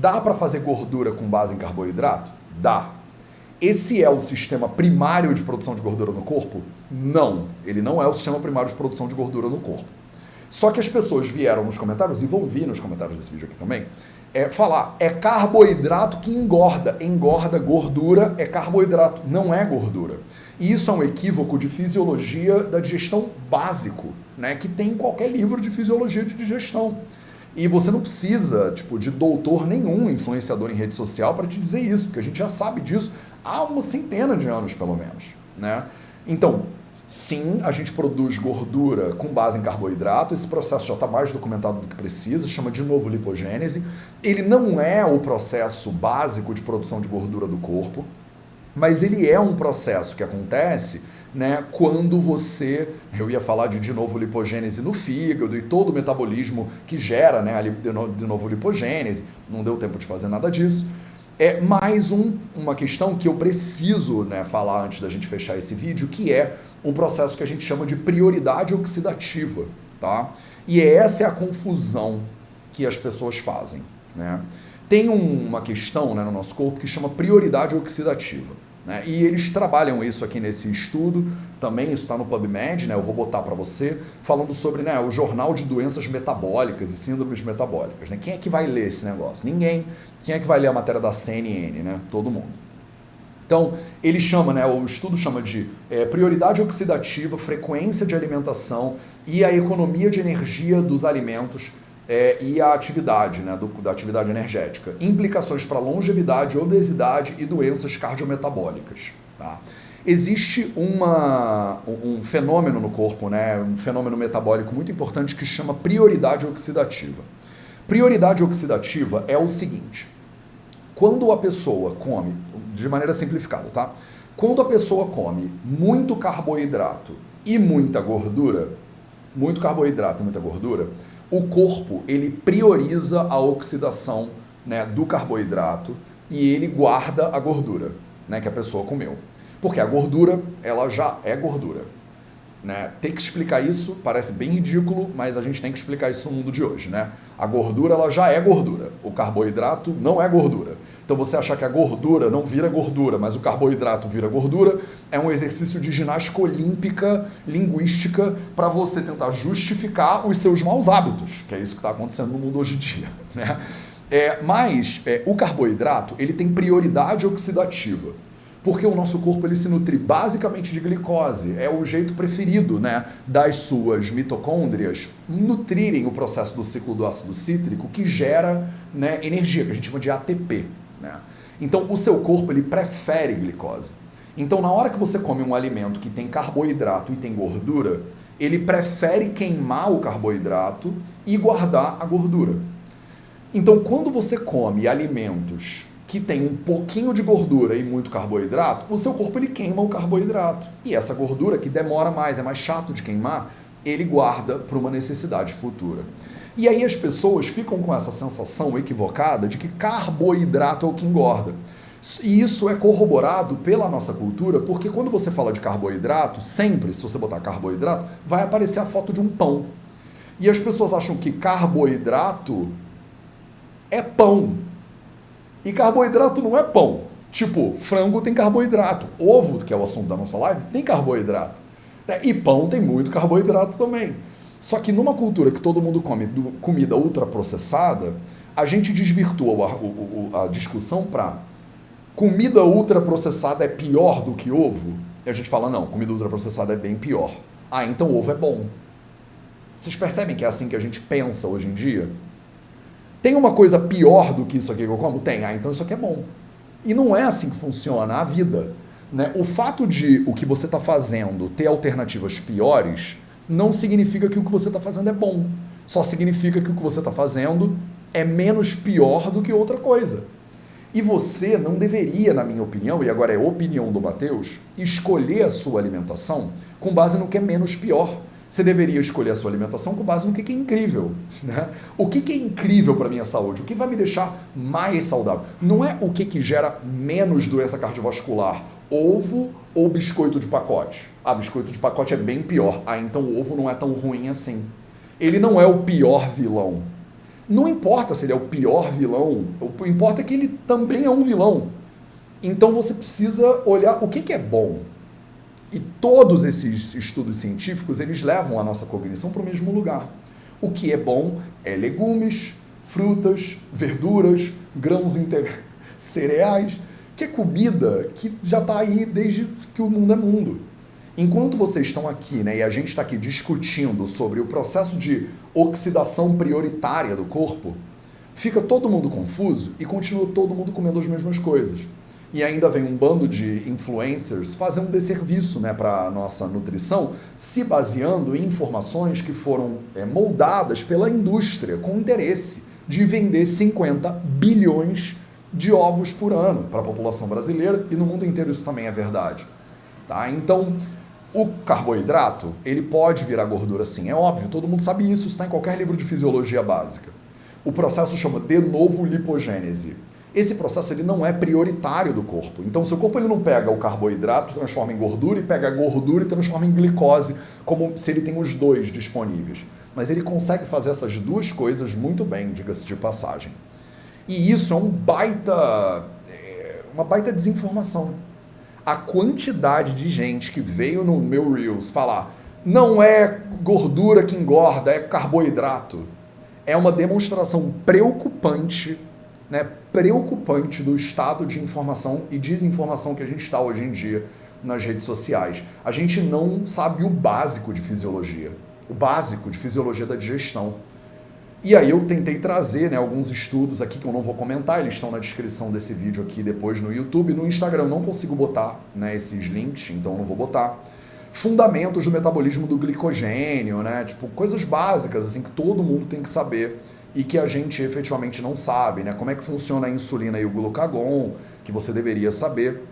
dá para fazer gordura com base em carboidrato? Dá. Esse é o sistema primário de produção de gordura no corpo? Não, ele não é o sistema primário de produção de gordura no corpo. Só que as pessoas vieram nos comentários, e vão vir nos comentários desse vídeo aqui também, é falar, é carboidrato que engorda. Engorda gordura, é carboidrato, não é gordura. E isso é um equívoco de fisiologia da digestão básico, né? Que tem em qualquer livro de fisiologia de digestão. E você não precisa, tipo, de doutor nenhum, influenciador em rede social, para te dizer isso, porque a gente já sabe disso há uma centena de anos, pelo menos, né? Então, Sim, a gente produz gordura com base em carboidrato. Esse processo já está mais documentado do que precisa, chama de novo lipogênese. Ele não é o processo básico de produção de gordura do corpo, mas ele é um processo que acontece né, quando você, eu ia falar de de novo lipogênese no fígado e todo o metabolismo que gera né, a de novo lipogênese, não deu tempo de fazer nada disso. É mais um, uma questão que eu preciso né, falar antes da gente fechar esse vídeo, que é um processo que a gente chama de prioridade oxidativa, tá? E essa é a confusão que as pessoas fazem, né? Tem um, uma questão né, no nosso corpo que chama prioridade oxidativa. Né? E eles trabalham isso aqui nesse estudo, também isso está no PubMed, né? eu vou botar para você, falando sobre né, o Jornal de Doenças Metabólicas e Síndromes Metabólicas. Né? Quem é que vai ler esse negócio? Ninguém. Quem é que vai ler a matéria da CNN? Né? Todo mundo. Então, ele chama, né, o estudo chama de é, prioridade oxidativa, frequência de alimentação e a economia de energia dos alimentos é, e a atividade, né, do, da atividade energética. Implicações para longevidade, obesidade e doenças cardiometabólicas. Tá? Existe uma, um fenômeno no corpo, né, um fenômeno metabólico muito importante que chama prioridade oxidativa. Prioridade oxidativa é o seguinte: quando a pessoa come de maneira simplificada, tá? Quando a pessoa come muito carboidrato e muita gordura, muito carboidrato e muita gordura, o corpo ele prioriza a oxidação né, do carboidrato e ele guarda a gordura né, que a pessoa comeu. Porque a gordura, ela já é gordura. Né? Ter que explicar isso parece bem ridículo, mas a gente tem que explicar isso no mundo de hoje. Né? A gordura ela já é gordura. O carboidrato não é gordura. Então você achar que a gordura não vira gordura, mas o carboidrato vira gordura, é um exercício de ginástica olímpica linguística para você tentar justificar os seus maus hábitos, que é isso que está acontecendo no mundo hoje em dia. Né? É, mas é, o carboidrato ele tem prioridade oxidativa. porque o nosso corpo ele se nutre basicamente de glicose. É o jeito preferido né, das suas mitocôndrias nutrirem o processo do ciclo do ácido cítrico que gera né, energia, que a gente chama de ATP. Né? Então, o seu corpo ele prefere glicose. Então, na hora que você come um alimento que tem carboidrato e tem gordura, ele prefere queimar o carboidrato e guardar a gordura. Então, quando você come alimentos que tem um pouquinho de gordura e muito carboidrato, o seu corpo ele queima o carboidrato. E essa gordura que demora mais, é mais chato de queimar, ele guarda para uma necessidade futura. E aí as pessoas ficam com essa sensação equivocada de que carboidrato é o que engorda. E isso é corroborado pela nossa cultura, porque quando você fala de carboidrato, sempre, se você botar carboidrato, vai aparecer a foto de um pão. E as pessoas acham que carboidrato é pão. E carboidrato não é pão. Tipo, frango tem carboidrato. Ovo, que é o assunto da nossa live, tem carboidrato. E pão tem muito carboidrato também. Só que numa cultura que todo mundo come comida ultraprocessada, a gente desvirtua a, a, a discussão para comida ultraprocessada é pior do que ovo. E a gente fala, não, comida ultraprocessada é bem pior. Ah, então ovo é bom. Vocês percebem que é assim que a gente pensa hoje em dia? Tem uma coisa pior do que isso aqui que eu como? Tem. Ah, então isso aqui é bom. E não é assim que funciona a vida. Né? O fato de o que você está fazendo ter alternativas piores não significa que o que você está fazendo é bom. Só significa que o que você está fazendo é menos pior do que outra coisa. E você não deveria, na minha opinião, e agora é opinião do Mateus, escolher a sua alimentação com base no que é menos pior. Você deveria escolher a sua alimentação com base no que é incrível. Né? O que é incrível para minha saúde? O que vai me deixar mais saudável? Não é o que, que gera menos doença cardiovascular, ovo ou biscoito de pacote. Ah, biscoito de pacote é bem pior. Ah, então o ovo não é tão ruim assim. Ele não é o pior vilão. Não importa se ele é o pior vilão, o importa é que ele também é um vilão. Então você precisa olhar o que, que é bom, e todos esses estudos científicos, eles levam a nossa cognição para o mesmo lugar. O que é bom é legumes, frutas, verduras, grãos integrais, cereais, que é comida que já está aí desde que o mundo é mundo. Enquanto vocês estão aqui, né, e a gente está aqui discutindo sobre o processo de oxidação prioritária do corpo, fica todo mundo confuso e continua todo mundo comendo as mesmas coisas e ainda vem um bando de influencers fazer um desserviço né, para a nossa nutrição, se baseando em informações que foram é, moldadas pela indústria com interesse de vender 50 bilhões de ovos por ano para a população brasileira e no mundo inteiro isso também é verdade. Tá? Então, o carboidrato, ele pode virar gordura sim, é óbvio, todo mundo sabe isso, está em qualquer livro de fisiologia básica. O processo chama de novo lipogênese esse processo ele não é prioritário do corpo. Então, seu corpo ele não pega o carboidrato, transforma em gordura, e pega a gordura e transforma em glicose, como se ele tem os dois disponíveis. Mas ele consegue fazer essas duas coisas muito bem, diga-se de passagem. E isso é um baita, é, uma baita desinformação. A quantidade de gente que veio no meu Reels falar não é gordura que engorda, é carboidrato. É uma demonstração preocupante né, preocupante do estado de informação e desinformação que a gente está hoje em dia nas redes sociais. A gente não sabe o básico de fisiologia, o básico de fisiologia da digestão. E aí eu tentei trazer né, alguns estudos aqui que eu não vou comentar, eles estão na descrição desse vídeo aqui depois no YouTube. No Instagram eu não consigo botar né, esses links, então eu não vou botar. Fundamentos do metabolismo do glicogênio, né? Tipo, coisas básicas assim que todo mundo tem que saber e que a gente efetivamente não sabe, né? Como é que funciona a insulina e o glucagon, que você deveria saber.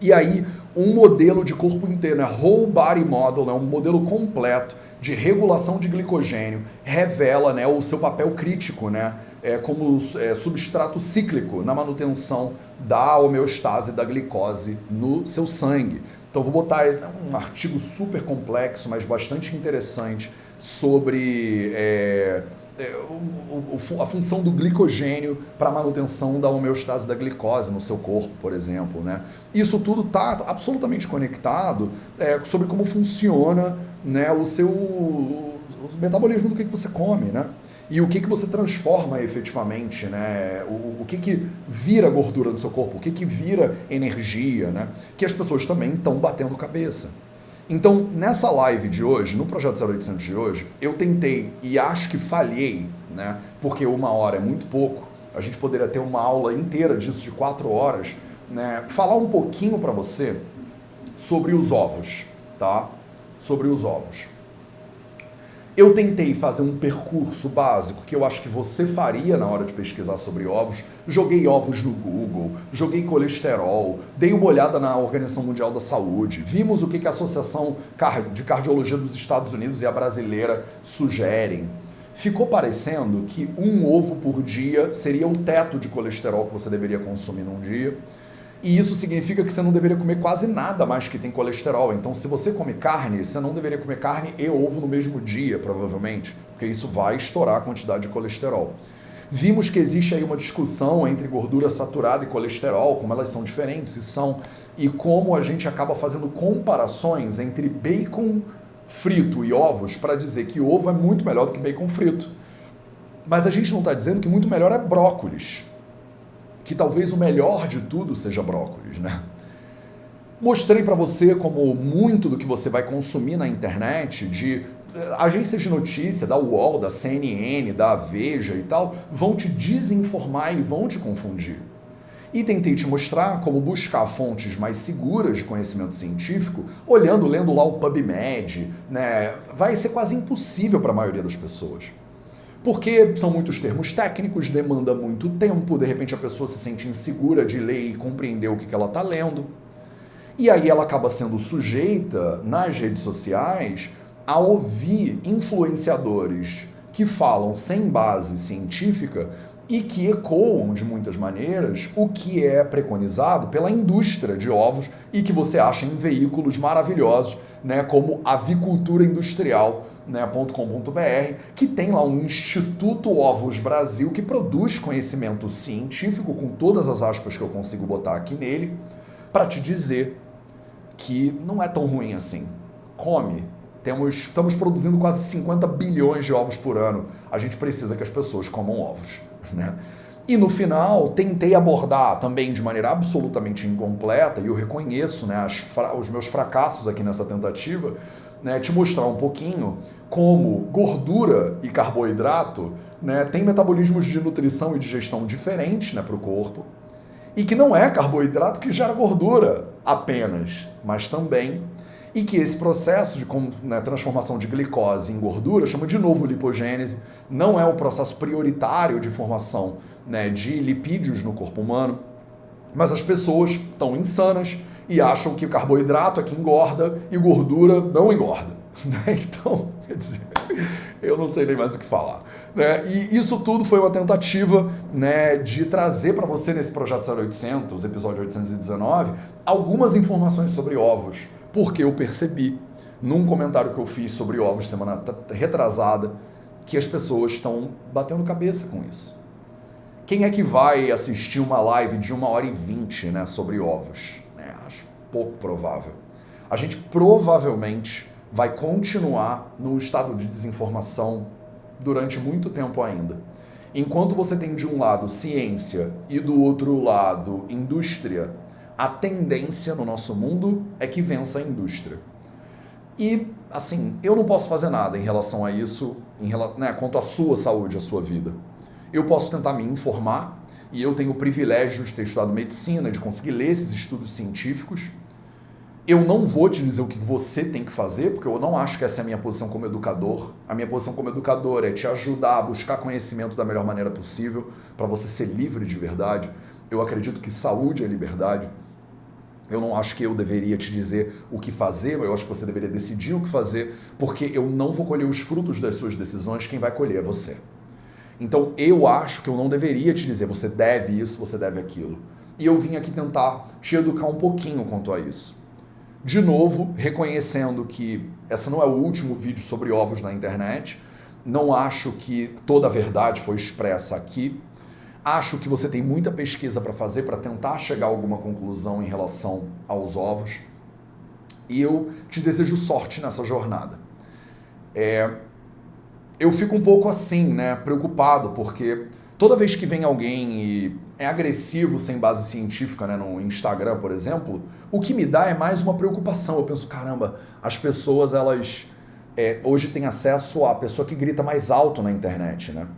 E aí, um modelo de corpo inteiro, né? Whole Body Model, né? um modelo completo de regulação de glicogênio, revela né, o seu papel crítico, né? É, como é, substrato cíclico na manutenção da homeostase da glicose no seu sangue. Então vou botar é um artigo super complexo, mas bastante interessante sobre é, a função do glicogênio para a manutenção da homeostase da glicose no seu corpo, por exemplo. Né? Isso tudo está absolutamente conectado é, sobre como funciona né, o seu, o metabolismo do que, que você come, né? E o que, que você transforma efetivamente, né? O, o que, que vira gordura no seu corpo, o que, que vira energia, né? Que as pessoas também estão batendo cabeça. Então, nessa live de hoje, no Projeto 0800 de hoje, eu tentei e acho que falhei, né? Porque uma hora é muito pouco. A gente poderia ter uma aula inteira disso de quatro horas, né? Falar um pouquinho para você sobre os ovos, tá? Sobre os ovos. Eu tentei fazer um percurso básico que eu acho que você faria na hora de pesquisar sobre ovos. Joguei ovos no Google, joguei colesterol, dei uma olhada na Organização Mundial da Saúde, vimos o que a Associação de Cardiologia dos Estados Unidos e a brasileira sugerem. Ficou parecendo que um ovo por dia seria o teto de colesterol que você deveria consumir num dia. E isso significa que você não deveria comer quase nada mais que tem colesterol. Então, se você come carne, você não deveria comer carne e ovo no mesmo dia, provavelmente, porque isso vai estourar a quantidade de colesterol. Vimos que existe aí uma discussão entre gordura saturada e colesterol, como elas são diferentes e são, e como a gente acaba fazendo comparações entre bacon frito e ovos para dizer que ovo é muito melhor do que bacon frito. Mas a gente não está dizendo que muito melhor é brócolis que talvez o melhor de tudo seja brócolis, né? Mostrei para você como muito do que você vai consumir na internet, de eh, agências de notícia, da UOL, da CNN, da Veja e tal, vão te desinformar e vão te confundir. E tentei te mostrar como buscar fontes mais seguras de conhecimento científico, olhando, lendo lá o PubMed, né? Vai ser quase impossível para a maioria das pessoas porque são muitos termos técnicos, demanda muito tempo, de repente a pessoa se sente insegura de ler e compreender o que ela está lendo. E aí ela acaba sendo sujeita nas redes sociais a ouvir influenciadores que falam sem base científica e que ecoam de muitas maneiras o que é preconizado pela indústria de ovos e que você acha em veículos maravilhosos, né, como avicultura industrial né, .com.br, que tem lá um Instituto Ovos Brasil que produz conhecimento científico, com todas as aspas que eu consigo botar aqui nele, para te dizer que não é tão ruim assim. Come. Temos, estamos produzindo quase 50 bilhões de ovos por ano. A gente precisa que as pessoas comam ovos. Né? E no final, tentei abordar também de maneira absolutamente incompleta, e eu reconheço né, os meus fracassos aqui nessa tentativa, né, te mostrar um pouquinho como gordura e carboidrato né, têm metabolismos de nutrição e digestão diferentes né, para o corpo, e que não é carboidrato que gera gordura apenas, mas também, e que esse processo de né, transformação de glicose em gordura, chama de novo lipogênese, não é o processo prioritário de formação né, de lipídios no corpo humano, mas as pessoas estão insanas e acham que carboidrato é que engorda e gordura não engorda. Né? Então, quer dizer, eu não sei nem mais o que falar. Né? E isso tudo foi uma tentativa né, de trazer para você nesse projeto 0800, episódio 819, algumas informações sobre ovos, porque eu percebi num comentário que eu fiz sobre ovos semana retrasada que as pessoas estão batendo cabeça com isso. Quem é que vai assistir uma live de uma hora e vinte né, sobre ovos? Pouco provável. A gente provavelmente vai continuar no estado de desinformação durante muito tempo ainda. Enquanto você tem de um lado ciência e do outro lado indústria, a tendência no nosso mundo é que vença a indústria. E, assim, eu não posso fazer nada em relação a isso, em, né, quanto à sua saúde, à sua vida. Eu posso tentar me informar, e eu tenho o privilégio de ter estudado medicina, de conseguir ler esses estudos científicos, eu não vou te dizer o que você tem que fazer, porque eu não acho que essa é a minha posição como educador. A minha posição como educador é te ajudar a buscar conhecimento da melhor maneira possível para você ser livre de verdade. Eu acredito que saúde é liberdade. Eu não acho que eu deveria te dizer o que fazer, eu acho que você deveria decidir o que fazer, porque eu não vou colher os frutos das suas decisões, quem vai colher é você. Então eu acho que eu não deveria te dizer você deve isso, você deve aquilo. E eu vim aqui tentar te educar um pouquinho quanto a isso. De novo, reconhecendo que essa não é o último vídeo sobre ovos na internet. Não acho que toda a verdade foi expressa aqui. Acho que você tem muita pesquisa para fazer para tentar chegar a alguma conclusão em relação aos ovos. E eu te desejo sorte nessa jornada. É, eu fico um pouco assim, né, preocupado, porque toda vez que vem alguém e é agressivo sem base científica, né, no Instagram, por exemplo, o que me dá é mais uma preocupação. Eu penso, caramba, as pessoas, elas é, hoje têm acesso à pessoa que grita mais alto na internet, né?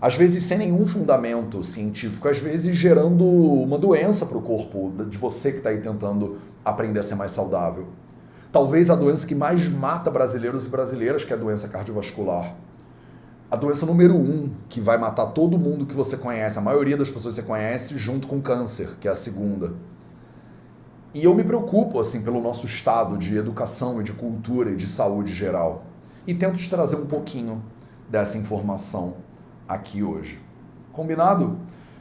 Às vezes sem nenhum fundamento científico, às vezes gerando uma doença para o corpo de você que está aí tentando aprender a ser mais saudável. Talvez a doença que mais mata brasileiros e brasileiras, que é a doença cardiovascular a doença número um que vai matar todo mundo que você conhece, a maioria das pessoas que você conhece, junto com câncer, que é a segunda. E eu me preocupo assim pelo nosso estado de educação e de cultura e de saúde geral. E tento te trazer um pouquinho dessa informação aqui hoje. Combinado?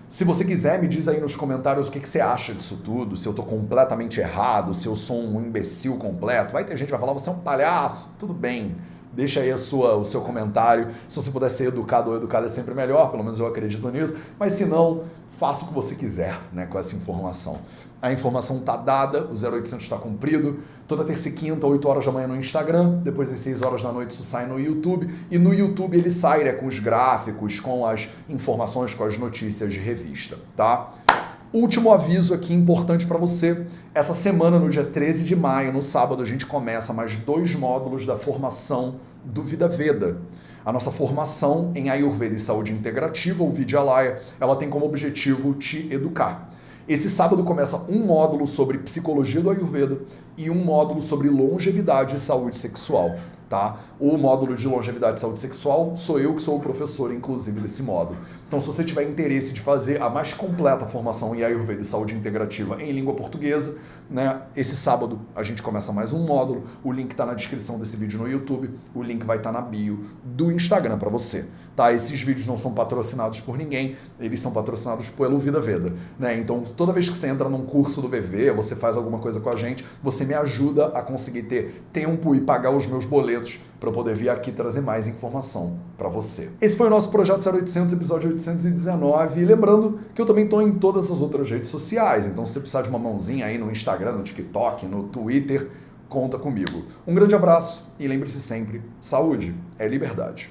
Se você quiser, me diz aí nos comentários o que, que você acha disso tudo, se eu estou completamente errado, se eu sou um imbecil completo. Vai ter gente que vai falar, você é um palhaço, tudo bem. Deixa aí a sua, o seu comentário. Se você puder ser educado ou educada é sempre melhor, pelo menos eu acredito nisso. Mas se não, faça o que você quiser né, com essa informação. A informação está dada, o 0800 está cumprido. Toda terça e quinta, 8 horas da manhã no Instagram. Depois das 6 horas da noite isso sai no YouTube. E no YouTube ele sai né, com os gráficos, com as informações, com as notícias de revista, tá? Último aviso aqui importante para você. Essa semana, no dia 13 de maio, no sábado, a gente começa mais dois módulos da formação do Vida Veda. A nossa formação em Ayurveda e Saúde Integrativa, o Vidyalaya, ela tem como objetivo te educar. Esse sábado começa um módulo sobre psicologia do Ayurveda e um módulo sobre longevidade e saúde sexual tá? O módulo de longevidade e saúde sexual sou eu que sou o professor, inclusive, desse módulo. Então, se você tiver interesse de fazer a mais completa formação em Ayurveda e saúde integrativa em língua portuguesa, né? Esse sábado a gente começa mais um módulo. O link está na descrição desse vídeo no YouTube. O link vai estar tá na bio do Instagram para você. Tá? Esses vídeos não são patrocinados por ninguém, eles são patrocinados pelo Vida Veda. Né? Então, toda vez que você entra num curso do VV, você faz alguma coisa com a gente, você me ajuda a conseguir ter tempo e pagar os meus boletos para eu poder vir aqui trazer mais informação para você. Esse foi o nosso Projeto 0800, episódio 819. E lembrando que eu também estou em todas as outras redes sociais, então se você precisar de uma mãozinha aí no Instagram, no TikTok, no Twitter, conta comigo. Um grande abraço e lembre-se sempre: saúde é liberdade.